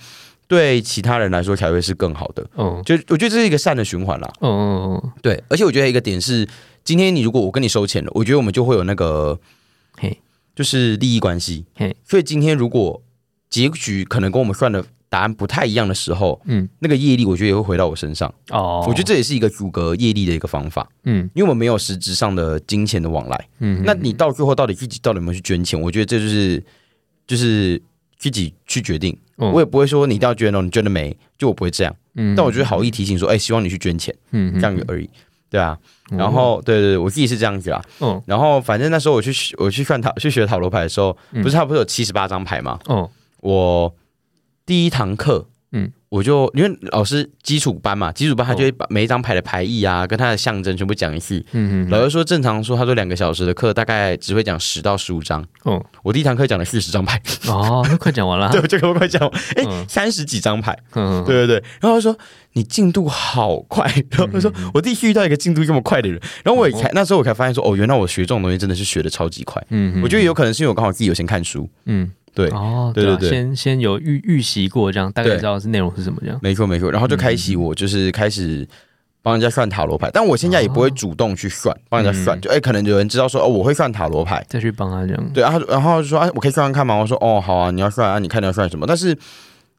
对其他人来说才会是更好的。嗯就我觉得这是一个善的循环啦。嗯嗯嗯，对，而且我觉得一个点是，今天你如果我跟你收钱了，我觉得我们就会有那个，嘿，就是利益关系。嘿，所以今天如果结局可能跟我们算的答案不太一样的时候，嗯，那个业力我觉得也会回到我身上。哦，我觉得这也是一个阻隔业力的一个方法，嗯因为我们没有实质上的金钱的往来。嗯，那你到最后到底自己到底有没有去捐钱？我觉得这就是就是自己去决定。嗯我也不会说你一定要捐哦，你捐了没？就我不会这样。嗯，但我觉得好意提醒说，哎、希望你去捐钱，嗯这样而已。对啊，然后对对对，我自己是这样子啦。嗯然后反正那时候我去我去看塔去学塔罗牌的时候，嗯不是他不是有七十八张牌吗？嗯我第一堂课，嗯。嗯，我就因为老师基础班嘛，基础班他就会把每一张牌的牌意啊，跟它的象征全部讲一次。嗯嗯老师说正常说，他说两个小时的课大概只会讲十到十五张，哦。我第一堂课讲了四十张牌，哦，那快讲完了，[laughs] 对，我就跟我快讲，哎、嗯。三十几张牌，嗯对对对，然后他说你进度好快，然后他说我第一次遇到一个进度这么快的人，然后我也才那时候我才发现说，哦，原来我学这种东西真的是学的超级快，嗯，我觉得有可能是因为我刚好自己有先看书，嗯对，哦，对对对啊先先有预预习过，这样大概知道是内容是什么，这样。没错没错，然后就开启我就是开始帮人家算塔罗牌，但我现在也不会主动去算，帮人家算，嗯。就哎、可能有人知道说哦我会算塔罗牌，再去帮他这样，对，然后然后就说啊我可以算算看吗？我说哦好啊，你要算啊，你看你要算什么？但是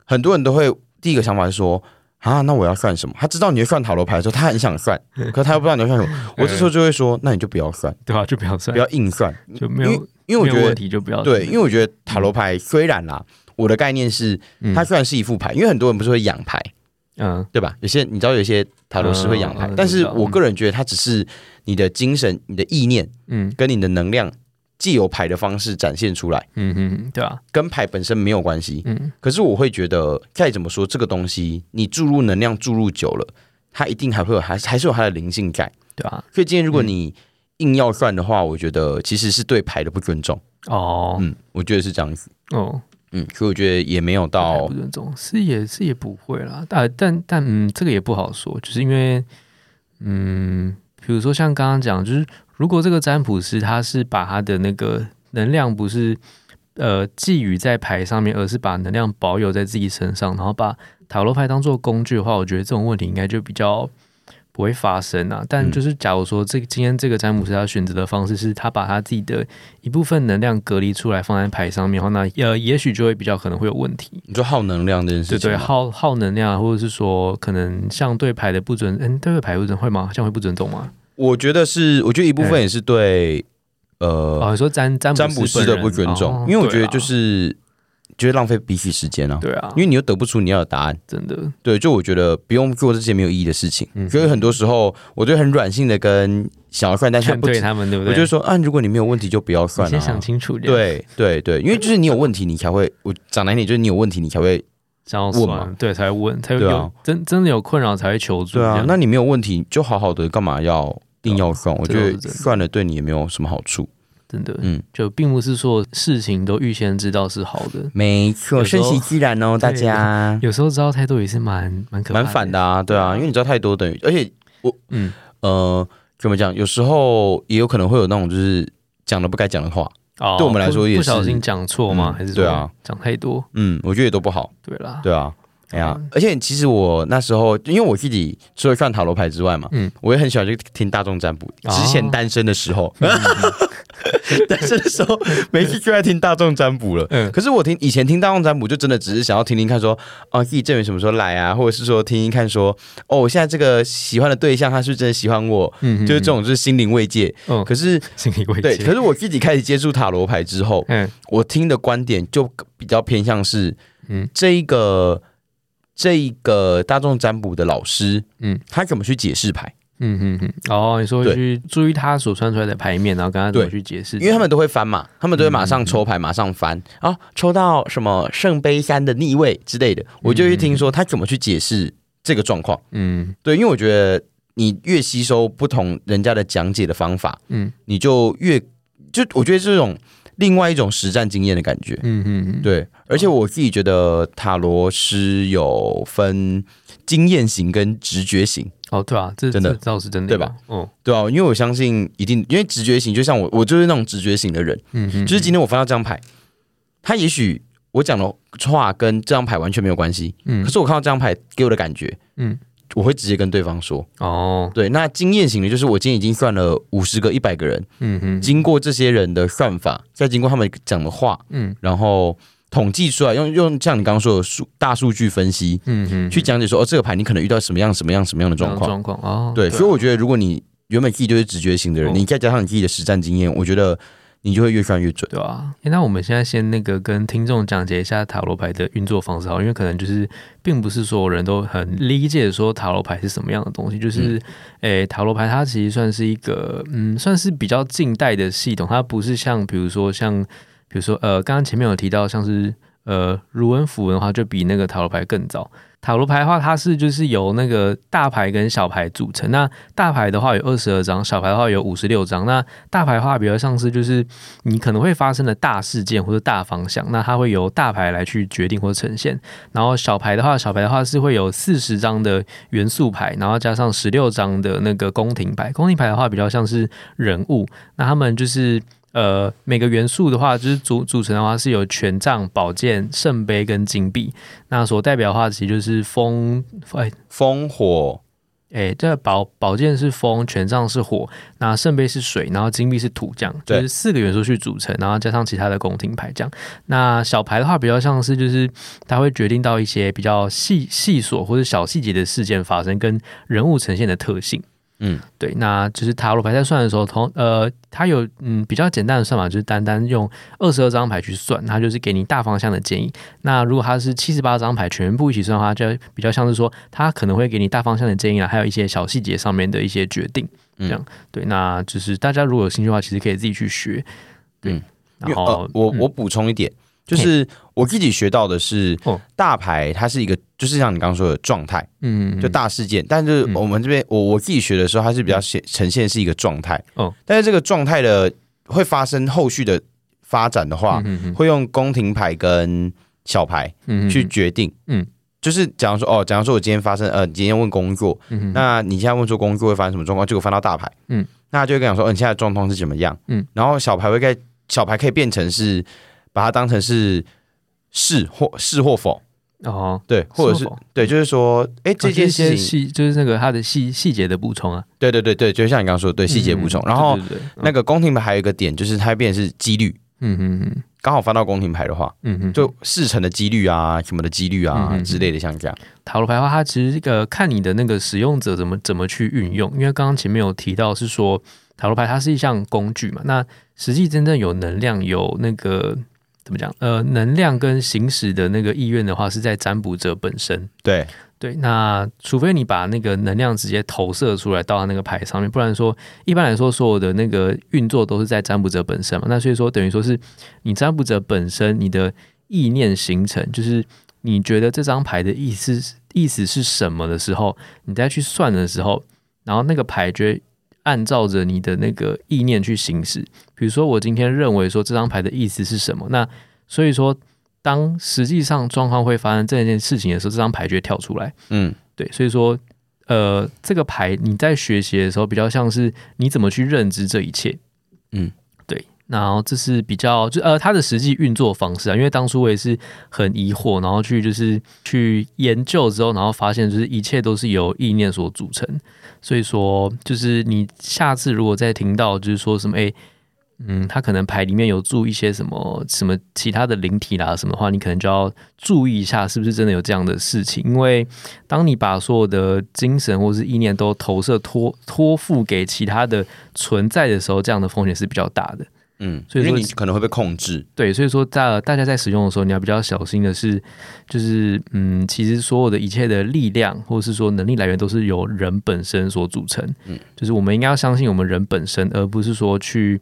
很多人都会第一个想法是说。啊，那我要算什么？他知道你会算塔罗牌的时候，他很想算，[laughs] 可他又不知道你要算什么。[laughs] 我这时候就会说，那你就不要算，对吧？就不要算不，要硬算，就没有因为我觉得问题就不要对，因为我觉得塔罗牌虽然啦，我的概念是嗯它虽然是一副牌，因为很多人不是会养牌，嗯对吧？有些你知道有些塔罗师会养牌但是我个人觉得它只是你的精神、你的意念嗯跟你的能量借由牌的方式展现出来，嗯嗯，对啊，跟牌本身没有关系。嗯可是我会觉得，再怎么说，这个东西你注入能量注入久了，它一定还会有还还是有它的灵性在。对啊，所以今天如果你硬要算的话，我觉得其实是对牌的不尊重。哦嗯，我觉得是这样子。哦，嗯，所以我觉得也没有到不尊重是也是也不会啦，但但但嗯，这个也不好说，就是因为嗯，比如说像刚刚讲，就是如果这个占卜师他是把他的那个能量不是呃寄予在牌上面，而是把能量保有在自己身上，然后把塔罗牌当做工具的话，我觉得这种问题应该就比较。不会发生啊，但嗯就是假如说这个今天这个占卜师他选择的方式是他把他自己的一部分能量隔离出来放在牌上面的话，那呃也许就会比较可能会有问题。你说耗能量这件对对，事情吗，耗耗能量，或者是说可能像对牌的不准，嗯，对牌不准会吗？像会不尊重吗？我觉得是，我觉得一部分也是对呃哦，你说占占占卜师的不尊重，哦因为我觉得就是觉得浪费彼此时间啊，对啊，因为你又得不出你要的答案。真的，对，就我觉得不用做这些没有意义的事情。嗯所以很多时候，我就很软性的跟想要算，但是劝不对他们，对不对？我就说啊，如果你没有问题就不要你算先想啊。清楚，对对对，因为就是你有问题，你才会我讲难听点，就是你有问题，你才会想要问对，才会问，才会对啊真真的有困扰才会求助。对啊。那你没有问题就好好的，干嘛要硬要算？我觉得算了对你也没有什么好处。真的，嗯，就并不是说事情都预先知道是好的，没错，顺其自然哦，大家 [laughs] 有时候知道太多也是蛮蛮可怕蛮反的啊，对啊，因为你知道太多等于，而且我嗯，呃，怎么讲？有时候也有可能会有那种就是讲了不该讲的话，哦，对我们来说也是不小心讲错吗？嗯还是说对啊讲太多？嗯，我觉得也都不好，对啦，对啊。哎呀。嗯，而且其实我那时候，因为我自己除了算塔罗牌之外嘛，嗯。嗯，我也很喜欢去听大众占卜。哦。之前单身的时候，嗯。[laughs] 单身的时候，每次就爱听大众占卜了。嗯。可是我听以前听大众占卜，就真的只是想要听听看说，哦，自己证明什么时候来啊，或者是说听听看说，哦，我现在这个喜欢的对象他是真的喜欢我，嗯就是这，种就是心灵慰藉。嗯，可是心灵慰对，藉可是我自己开始接触塔罗牌之后，嗯。我听的观点就比较偏向是，嗯嗯，这一个这一个大众占卜的老师，嗯。嗯，他怎么去解释牌？嗯嗯嗯，哦，你说去注意他所穿出来的牌面，然后跟他怎么去解释，因为他们都会翻嘛，他们都会马嗯上抽牌，马上翻。啊，抽到什么圣杯三的逆位之类的，我就去听说他怎么去解释这个状况。嗯。对，因为我觉得你越吸收不同人家的讲解的方法，嗯。你就越就我觉得这种另外一种实战经验的感觉。嗯嗯嗯，对，而且我自己觉得塔罗师有分经验型跟直觉型，哦，对啊，这真的。这倒是真的，对吧？哦，对啊，因为我相信一定，因为直觉型就像我，我就是那种直觉型的人，嗯嗯，就是今天我翻到这张牌，他也许我讲的话跟这张牌完全没有关系，嗯。可是我看到这张牌给我的感觉，嗯我会直接跟对方说。哦，对，那经验型的就是我今天已经算了五十个、一百个人，嗯哼。经过这些人的算法，再经过他们讲的话，嗯。然后统计出来，用用像你刚刚说的数大数据分析嗯哼，去讲解说，哦，这个牌你可能遇到什么样什么样什么样的状况。状况哦，对，所以我觉得如果你原本自己就是直觉型的人，哦。你再加上你自己的实战经验，我觉得你就会越算越准。对啊，诶那我们现在先那个跟听众讲解一下塔罗牌的运作方式好，因为可能就是并不是所有人都很理解说塔罗牌是什么样的东西。就是，诶、塔罗牌它其实算是一个，嗯，算是比较近代的系统，它不是像比如说像，比如说呃，刚刚前面有提到像是呃卢恩符文的话，就比那个塔罗牌更早。塔罗牌的话，它是就是由那个大牌跟小牌组成。那大牌的话有二十二张，小牌的话有五十六张。那大牌的话比较像是就是你可能会发生的大事件或者大方向，那它会由大牌来去决定或呈现。然后小牌的话，小牌的话是会有四十张的元素牌，然后加上十六张的那个宫廷牌。宫廷牌的话比较像是人物，那他们就是。呃，每个元素的话，就是组组成的话是有权杖、宝剑、圣杯跟金币。那所代表的话，其实就是风，哎风火哎，这宝宝剑是风，权杖是火，那圣杯是水，然后金币是土，这样就是四个元素去组成，然后加上其他的宫廷牌这样。那小牌的话，比较像是就是它会决定到一些比较细细琐或者小细节的事件发生，跟人物呈现的特性。嗯，对，那就是塔罗牌在算的时候，同呃，它有嗯比较简单的算法，就是单单用二十二张牌去算，它就是给你大方向的建议。那如果它是七十八张牌全部一起算的话，就比较像是说，它可能会给你大方向的建议啊，还有一些小细节上面的一些决定。嗯这样对，那就是大家如果有兴趣的话，其实可以自己去学。对，嗯然后、呃，我嗯我补充一点，就是我自己学到的是哦，大牌它是一个，就是像你刚刚说的状态，嗯，就大事件。但是嗯。我们这边我我自己学的时候，它是比较显呈现是一个状态。嗯，但是这个状态的会发生后续的发展的话，会用宫廷牌跟小牌嗯去决定。嗯，就是假如说哦，假如说我今天发生呃，今天问工作，嗯那你现在问说工作会发生什么状况，结果翻到大牌，嗯，那他就会跟你讲说，嗯，你现在状况是怎么样，嗯，然后小牌会盖，小牌可以变成是把它当成是是或是或否，哦，对，或者是是对，就是说，哎，这些事情，细就是那个它的细细节的补充啊，对对对对，就像你刚刚说的，对细节补充，嗯然后那个宫廷牌还有一个点，就是它变成是几率。嗯嗯嗯刚好翻到宫廷牌的话，嗯嗯，就事成的几率啊，什么的几率啊之类的，像这样。塔罗牌的话，它其实这个看你的那个使用者怎么怎么去运用，因为刚刚前面有提到是说塔罗牌它是一项工具嘛，那实际真正有能量有那个怎么讲呃能量跟行使的那个意愿的话，是在占卜者本身。对，对，那除非你把那个能量直接投射出来到那个牌上面，不然说一般来说所有的那个运作都是在占卜者本身嘛。那所以说等于说是你占卜者本身你的意念形成，就是你觉得这张牌的意思意思是什么的时候，你再去算的时候，然后那个牌就会按照着你的那个意念去行使。比如说我今天认为说这张牌的意思是什么，那所以说当实际上状况会发生这件事情的时候，这张牌就会跳出来。嗯对，所以说，呃，这个牌你在学习的时候，比较像是你怎么去认知这一切。嗯，对。然后这是比较就呃它的实际运作方式啊，因为当初我也是很疑惑，然后去就是去研究之后，然后发现就是一切都是由意念所组成。所以说，就是你下次如果再听到就是说什么哎。嗯，他可能牌里面有注一些什么什么其他的灵体啦什么的话，你可能就要注意一下，是不是真的有这样的事情？因为当你把所有的精神或是意念都投射托托付给其他的存在的时候，这样的风险是比较大的。嗯，所以说因为你可能会被控制。对，所以说在大家在使用的时候，你要比较小心的是，就是嗯，其实所有的一切的力量或者是说能力来源都是由人本身所组成。嗯，就是我们应该要相信我们人本身，而不是说去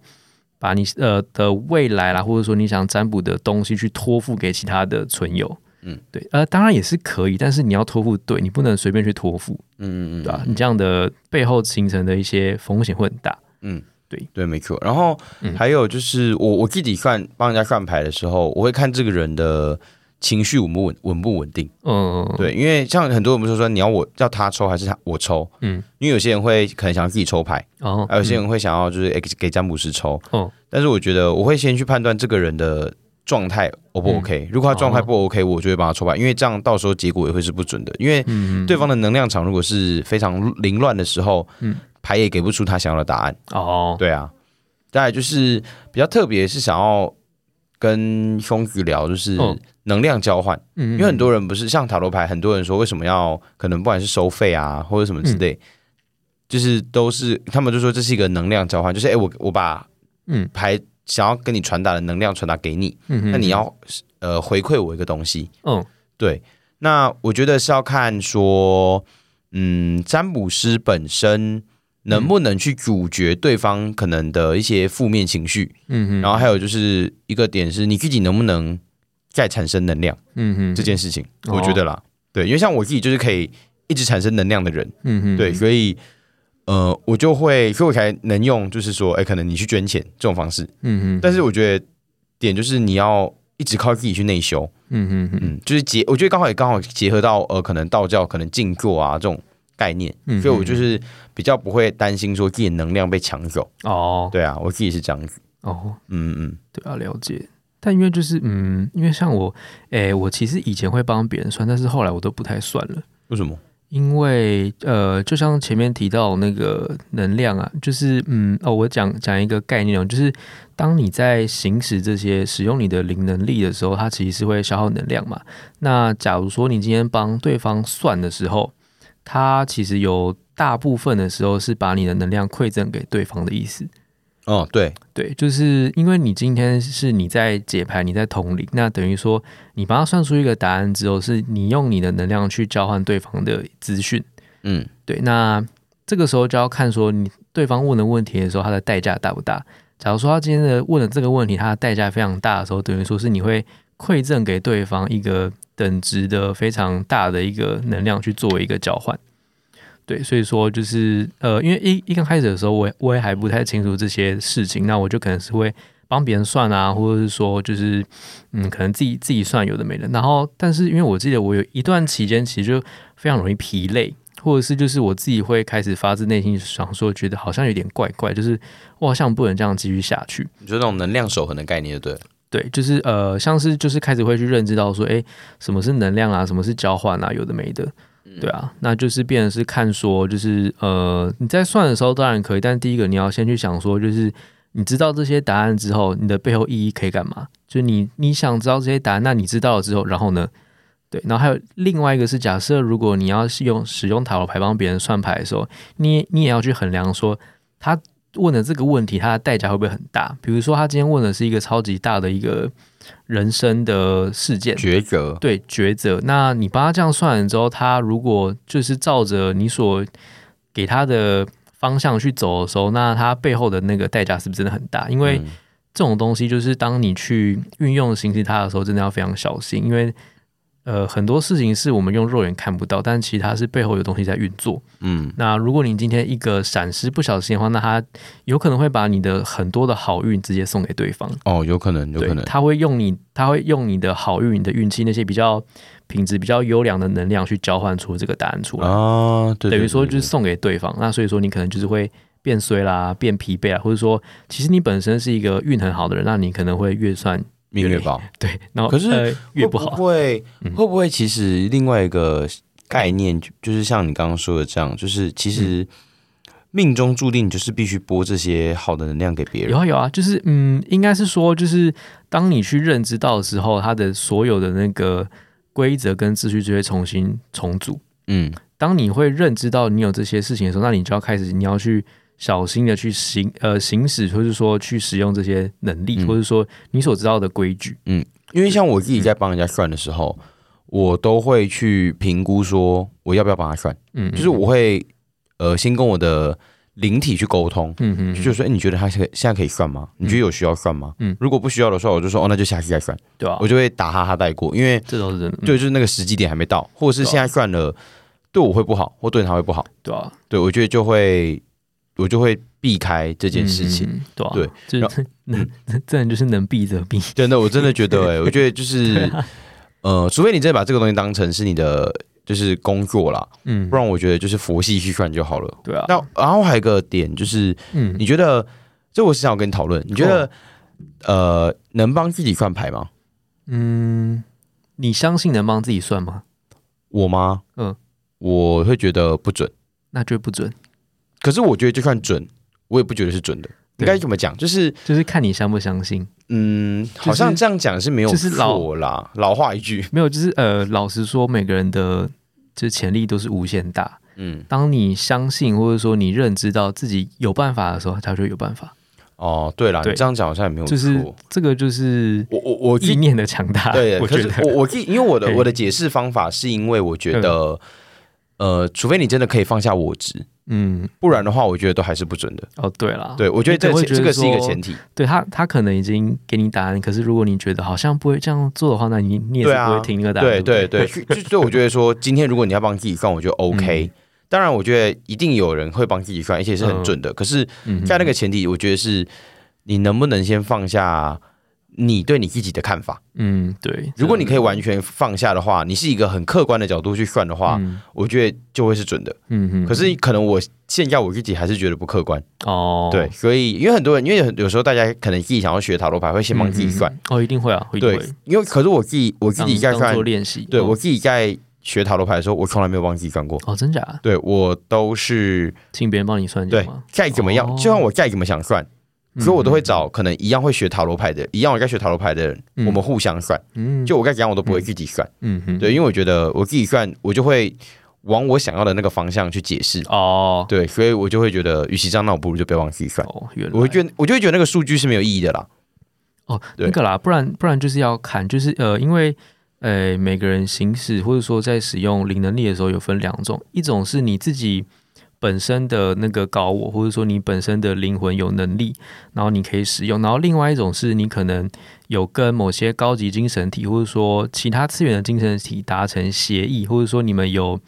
把你呃的未来啦，或者说你想占卜的东西去托付给其他的存有。嗯，对，呃，当然也是可以，但是你要托付对，你不能随便去托付，嗯嗯嗯，对吧、你这样的背后形成的一些风险会很大。嗯，对对，没错。然后嗯还有就是我我自己看帮人家看牌的时候，我会看这个人的情绪稳不稳稳不稳定。嗯，对，因为像很多人不是说你要我叫他抽还是他我抽？嗯，因为有些人会可能想要自己抽牌，哦还有些人会想要就是给给占卜师抽。哦，但是我觉得我会先去判断这个人的状态 O 不 OK，、如果他状态不 OK，我就会帮他抽牌，因为这样到时候结果也会是不准的。因为嗯，对方的能量场如果是非常凌乱的时候，嗯牌也给不出他想要的答案。哦，对啊，再来就是比较特别是想要跟兄子聊，就是哦能量交换，嗯，因为很多人不是像塔罗牌，很多人说为什么要可能不管是收费啊或者什么之类，就是都是他们就说这是一个能量交换，就是哎、我我把嗯。牌想要跟你传达的能量传达给你，嗯，那你要呃回馈我一个东西，嗯。对，那我觉得是要看说，嗯，占卜师本身能不能去阻绝对方可能的一些负面情绪，嗯嗯，然后还有就是一个点是你自己能不能再产生能量嗯嗯这件事情，哦。我觉得啦，对，因为像我自己就是可以一直产生能量的人，嗯嗯对，所以。呃，我就会，所以我才能用，就是说，哎，可能你去捐钱这种方式。嗯嗯，但是我觉得点就是你要一直靠自己去内修，嗯嗯嗯嗯，就是结，我觉得刚好也刚好结合到呃，可能道教可能静坐啊这种概念，嗯所以我就是比较不会担心说自己的能量被抢走。哦对啊，我自己是这样子。哦，嗯嗯对啊，了解。但因为就是嗯，因为像我，诶，我其实以前会帮别人算，但是后来我都不太算了。为什么？因为呃，就像前面提到那个能量啊，就是嗯哦，我讲讲一个概念哦，就是当你在行使这些使用你的灵能力的时候，它其实是会消耗能量嘛。那假如说你今天帮对方算的时候，它其实有大部分的时候是把你的能量馈赠给对方的意思。哦，对，对，就是因为你今天是你在解牌，你在统领，那等于说你帮他算出一个答案之后，是你用你的能量去交换对方的资讯。嗯对，那这个时候就要看说你对方问的问题的时候，他的代价大不大。假如说他今天的问的这个问题，他的代价非常大的时候，等于说是你会馈赠给对方一个等值的非常大的一个能量去作为一个交换。对，所以说就是呃，因为一一刚开始的时候，我也我也还不太清楚这些事情，那我就可能是会帮别人算啊，或者是说就是嗯，可能自己自己算有的没的。然后，但是因为我记得我有一段期间其实就非常容易疲累，或者是就是我自己会开始发自内心想说，觉得好像有点怪怪，就是我好像不能这样继续下去。你说那种能量守恒的概念，对。对，就是呃，像是就是开始会去认知到说，诶，什么是能量啊，什么是交换啊，有的没的，对啊，那就是变成是看说，就是呃，你在算的时候当然可以，但第一个你要先去想说，就是你知道这些答案之后，你的背后意义可以干嘛？就你你想知道这些答案，那你知道了之后，然后呢？对，然后还有另外一个是，假设如果你要是用使用塔罗牌帮别人算牌的时候，你你也要去衡量说他问的这个问题，它的代价会不会很大？比如说，他今天问的是一个超级大的一个人生的事件，抉择，对抉择。那你帮他这样算了之后，他如果就是照着你所给他的方向去走的时候，那他背后的那个代价是不是真的很大？因为嗯这种东西就是当你去运用行使它的时候，真的要非常小心，因为呃很多事情是我们用肉眼看不到，但其实它是背后有东西在运作。嗯那如果你今天一个闪失不小心的话，那他有可能会把你的很多的好运直接送给对方。哦，有可能，有可能，他会用你，他会用你的好运、你的运气那些比较品质比较优良的能量去交换出这个答案出来，啊，对，等于说就是送给对方。那所以说你可能就是会变衰啦、变疲惫啊，或者说其实你本身是一个运很好的人，那你可能会越算命月宝，对，然后可是呃、越不好。会不会不会其实另外一个概念就就是像你刚刚说的这样，就是其实命中注定就是必须播这些好的能量给别人有。啊有啊，就是嗯，应该是说，就是当你去认知到的时候，它的所有的那个规则跟秩序就会重新重组。嗯当你会认知到你有这些事情的时候，那你就要开始，你要去小心的去行呃行使，或是说去使用这些能力，嗯。或者说你所知道的规矩。嗯因为像我自己在帮人家算的时候，我都会去评估说我要不要帮他算，嗯，就是我会呃先跟我的灵体去沟通，嗯嗯，就是说，哎、你觉得他现在现在可以算吗？你觉得有需要算吗？嗯。如果不需要的话，我就说哦，那就下次再算，对啊。我，就会打哈哈带过，因为这都是真的。嗯。对，就是那个时机点还没到，或者是现在算了，对我会不好，或对他会不好，对啊，对我觉得就会我就会避开这件事情。对啊，对，就是能这人就是能避则避。真的，我真的觉得、哎，[laughs] 我觉得就是，呃，除非你真的把这个东西当成是你的就是工作啦，嗯不，然我觉得就是佛系去算就好了。对啊，那然后还有一个点就是，嗯，你觉得这我是想要跟你讨论，你觉得、呃能帮自己算牌吗？嗯，你相信能帮自己算吗？我吗？嗯，我会觉得不准。那就不准，可是我觉得就算准，我也不觉得是准的。应该怎么讲？就是就是看你相不相信。嗯，好像这样讲是没有就是老错啦，老话一句，没有，就是呃，老实说，每个人的这潜力都是无限大。嗯，当你相信或者说你认知到自己有办法的时候，他就有办法。哦，对了，你这样讲好像也没有错。就是这个就是我我我意念的强大。对，[laughs] 我觉得我我自己因为我的我的解释方法是因为我觉得，呃，除非你真的可以放下我执，嗯，不然的话，我觉得都还是不准的。哦，对了，对，我觉得这这个是一个前提。对他，他可能已经给你答案，可是如果你觉得好像不会这样做的话，那你你也不会听那个答案。对对对对，[laughs] 就就我觉得说，今天如果你要帮自己算，我觉得 OK。当然，我觉得一定有人会帮自己算，而且是很准的。可是，在那个前提，我觉得是你能不能先放下你对你自己的看法。嗯，对。如果你可以完全放下的话，你是一个很客观的角度去算的话，嗯我觉得就会是准的。嗯哼，可是可能我现在我自己还是觉得不客观，哦，对，所以因为很多人，因为有时候大家可能自己想要学塔罗牌，会先帮自己算，嗯哦，一定会啊，对会，因为可是我自己我自己在算做，练习。哦对我自己在学塔罗牌的时候，我从来没有帮自己算过，哦，真假？对我都是请别人帮你算对？再怎么样，哦就算我再怎么想算，嗯所以我都会找可能一样会学塔罗牌的，一样我该学塔罗牌的人，嗯我们互相算，嗯，就我该怎样我都不会自己算，嗯哼，对，因为我觉得我自己算，我就会往我想要的那个方向去解释。哦，对，所以我就会觉得，与其这样，那我不如就不要往自己算。哦，原来我会觉得，我就会觉得那个数据是没有意义的啦。哦，对那个啦，不然不然就是要看，就是呃，因为呃每个人行使或者说在使用零能力的时候有分两种，一种是你自己本身的那个高我，或者说你本身的灵魂有能力，然后你可以使用，然后另外一种是你可能有跟某些高级精神体或者说其他次元的精神体达成协议，或者说你们有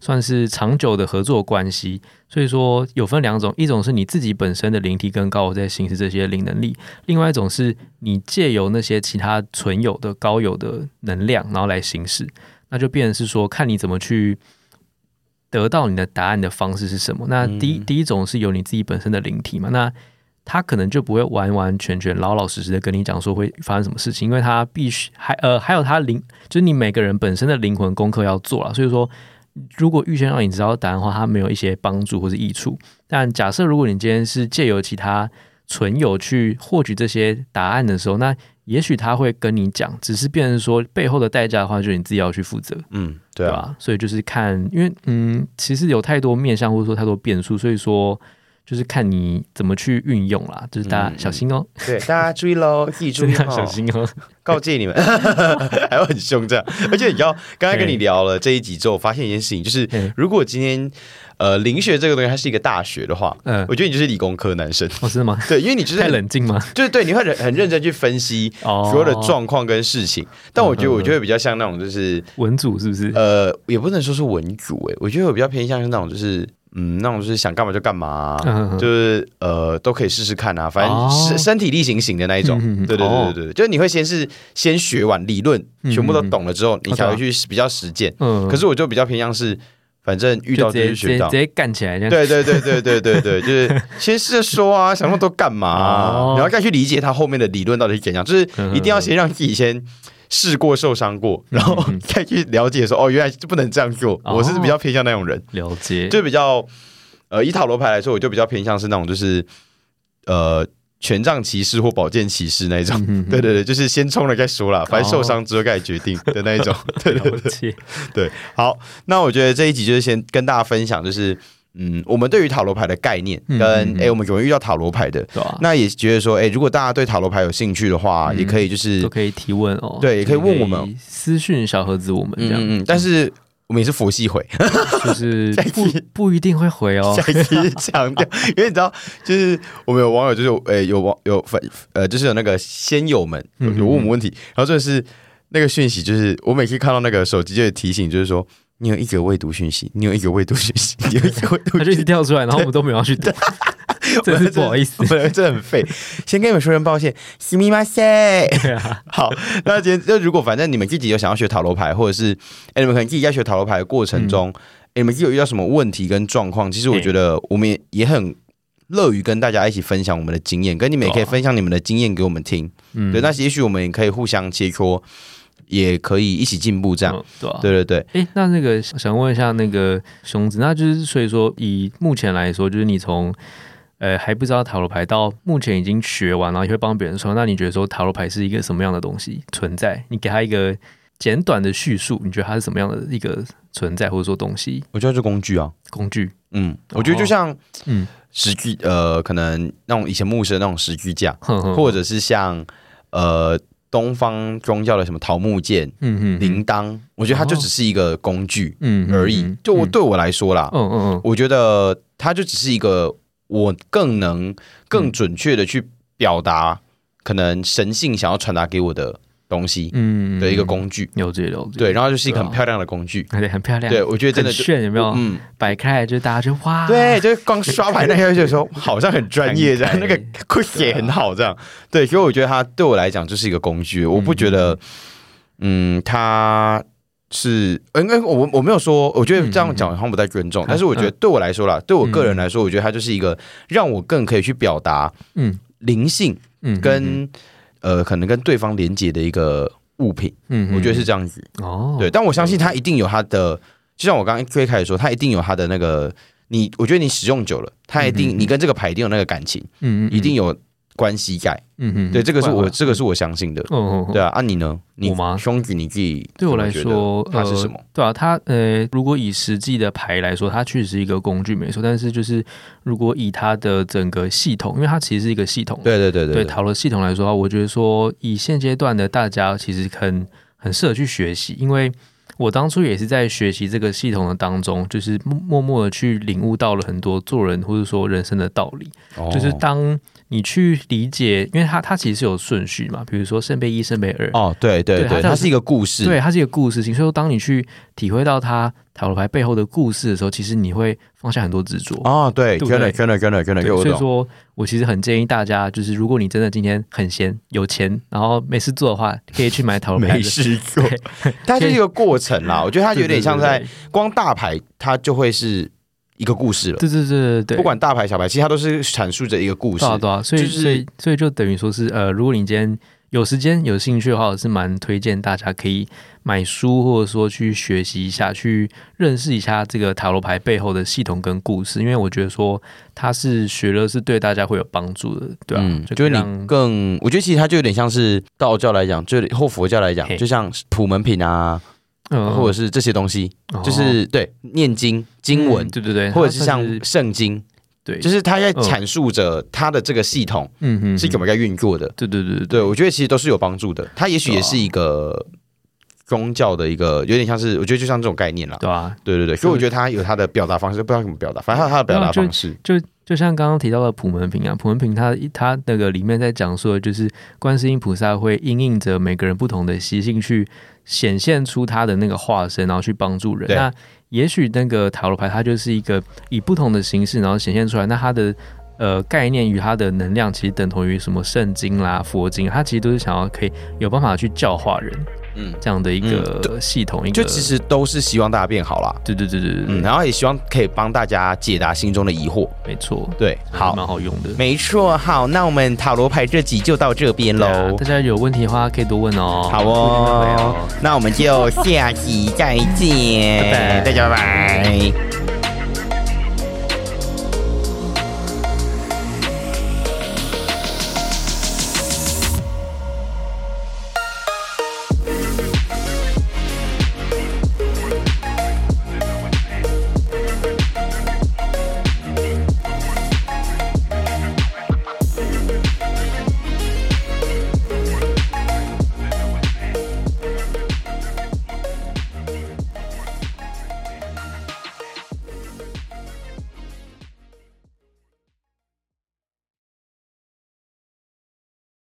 算是长久的合作关系。所以说有分两种，一种是你自己本身的灵体跟高我在行使这些灵能力，另外一种是你借由那些其他存有的高有的能量，然后来行使，那就变成是说看你怎么去得到你的答案的方式是什么。那第一、第一种是有你自己本身的灵体嘛，那他可能就不会完完全全老老实实的跟你讲说会发生什么事情，因为他必须还呃还有他灵，就是你每个人本身的灵魂功课要做了，所以说。如果预先让你知道答案的话，他没有一些帮助或者益处。但假设如果你今天是借由其他存有去获取这些答案的时候，那也许他会跟你讲，只是变成说背后的代价的话，就是你自己要去负责，嗯，对啊，吧？所以就是看，因为嗯，其实有太多面向或者说太多变数，所以说就是看你怎么去运用啦。就是大家嗯小心哦，对，大家注意喽，自己注意要哦，小心哦。告诫你们，[laughs] 还要很凶这样。而且你知道，刚才跟你聊了这一集之后，我发现一件事情，就是如果今天呃灵学这个东西它是一个大学的话，嗯，我觉得你就是理工科男生，哦，是吗？[laughs] 对，因为你就是太冷静吗？就是对，你会很很认真去分析 [laughs] 哦，所有的状况跟事情。但我觉得，我觉得比较像那种就是文组是不是？呃，也不能说是文组诶，我觉得我比较偏向是那种就是嗯，那种就是想干嘛就干嘛就是呃都可以试试看啊，反正哦。身身体力行型的那一种。对对对哦对对，就是你会先是先学完理论，嗯全部都懂了之后，你才会哦去比较实践。嗯，可是我就比较偏向是，反正遇到就直接就是学到直接干起来这样。对对对对对对对，就是先试着说啊，想那么多干嘛、啊哦然后再去理解他后面的理论到底是怎样，就是嗯一定要先让自己先试过、受伤过，然后嗯再去了解说，哦，原来就不能这样做。哦我是比较偏向那种人，了解。就比较呃，以塔罗牌来说，我就比较偏向是那种就是呃权杖骑士或宝剑骑士那一种。对对对，就是先冲了再说啦，反正受伤之后再决定的那一种。[laughs] 对对了解。对，好，那我觉得这一集就是先跟大家分享，就是嗯，我们对于塔罗牌的概念，嗯跟嗯嗯哎、我们有人遇到塔罗牌的？那也觉得说，哎、如果大家对塔罗牌有兴趣的话，嗯也可以就是都可以提问哦。对也可以问我们私讯小盒子，我们这样，嗯嗯，但是我们也是佛系回，就是 [laughs] 不期不一定会回哦。[laughs] 下一期强调，[laughs] 因为你知道，就是我们有网友就是哎、有网有粉呃，就是有那个仙友们有问我们问题，然后这是那个讯息，就是我每次看到那个手机就会提醒，就是说你有一个未读讯息，你有一个未读讯息，你有一个未读他就一讯息。直跳出来，然后我们都没有要去读，[laughs] 真是不好意思。我们真的很废，先跟你们说声抱歉，すみません。对啊，好，那今天就如果反正你们自己有想要学塔罗牌，或者是哎、你们可能自己在学塔罗牌的过程中，哎、你们自己有遇到什么问题跟状况，其实我觉得我们也也很乐于跟大家一起分享我们的经验，跟你们也可以对啊分享你们的经验给我们听。嗯对，那也许我们也可以互相切磋， 也可以一起进步，这样。嗯对啊。对对对，哎，那那个想问一下那个熊子，那就是所以说以目前来说，就是你从呃还不知道塔罗牌，到目前已经学完，然后也会帮别人说，那你觉得说塔罗牌是一个什么样的东西存在？你给他一个简短的叙述，你觉得它是什么样的一个存在，或者说东西我觉得是工具啊。工具？嗯，我觉得就像嗯，石具，呃，可能那种以前牧师的那种石具架，或者是像呃东方宗教的什么桃木剑、嗯嗯铃铛，我觉得它就只是一个工具嗯而已。就我对我来说啦，嗯嗯我觉得它就只是一个我更能更准确的去表达可能神性想要传达给我的东西嗯的一个工具。了解了解，对，然后就是一个很漂亮的工具。[laughs] 对，很漂亮，对，我觉得真的炫，有没有？嗯，摆开来就大家就哇，对，就是光刷牌那下就说好像很专业这样，那个会写很好这样。对，所以我觉得它对我来讲就是一个工具，我不觉得，嗯，它是，嗯，嗯我我没有说，我觉得这样讲好像不太尊重，但是我觉得对我来说啦，对我个人来说，我觉得它就是一个让我更可以去表达嗯。灵性嗯，跟呃可能跟对方连接的一个物品，嗯，我觉得是这样子。哦，对，但我相信它一定有它的，就像我刚刚最开始说，它一定有它的那个，你我觉得你使用久了，它一定、你跟这个牌一定有那个感情，嗯，嗯嗯，一定有关系在。嗯嗯，对，这个是我这个是我相信的。哦哦，哦对啊，啊你呢？你我吗兄弟你自己对我来说，它是什么？呃？对啊，它呃，如果以实际的牌来说，它确实是一个工具，没错。但是就是如果以它的整个系统，因为它其实是一个系统，对对对对对讨论系统来说我觉得说以现阶段的大家其实很很适合去学习，因为我当初也是在学习这个系统的当中，就是默默默的去领悟到了很多做人或者说人生的道理。哦就是当你去理解，因为它它其实是有顺序嘛，比如说圣杯一、圣杯二，哦，对对对，对它它是一个故事。对，它是一个故事性。所以说，当你去体会到它塔罗牌背后的故事的时候，其实你会放下很多执着。哦，对，真的真的真的真的。所以说我其实很建议大家，就是如果你真的今天很闲、有钱，然后没事做的话，可以去买塔罗牌没的。事做，[laughs] 它就是一个过程啦。我觉得它有点像在光大牌，它就会是一个故事了。对对对对对，不管大牌小牌，其实它都是阐述着一个故事对。啊所以、就是所以所以就等于说是呃，如果你今天有时间有兴趣的话，我是蛮推荐大家可以买书，或者说去学习一下，去认识一下这个塔罗牌背后的系统跟故事，因为我觉得说它是学了是对大家会有帮助的，对啊，嗯，就就是你更，我觉得其实它就有点像是道教来讲，就或佛教来讲，就像普门品啊，嗯。或者是这些东西，就是对念经经文嗯，对对对，或者是像圣经，对，就是是他在嗯阐述着他的这个系统嗯嗯是怎么在运作的。对对对对对，我觉得其实都是有帮助的。他也许也是一个宗教的一个，有点像是，我觉得就像这种概念啦。对啊，对对对，所以我觉得他有他的表达方式，不知道怎么表达，反正它有它的表达方式。就就像刚刚提到的普门品啊，普门品它它那个里面在讲述的就是观世音菩萨会因应着每个人不同的习性去显现出他的那个化身，然后去帮助人。那也许那个塔罗牌它就是一个以不同的形式，然后显现出来，那它的。呃，概念与它的能量其实等同于什么圣经啦、佛经，它其实都是想要可以有办法去教化人嗯，这样的一嗯个系统，一个就其实都是希望大家变好啦。对对对对对对，嗯，然后也希望可以帮大家解答心中的疑惑。没错，对，好，蛮好用的。没错，好，那我们塔罗牌这集就到这边喽大。家有问题的话可以多问哦。好哦，那我们就下集再见，拜拜大家拜拜。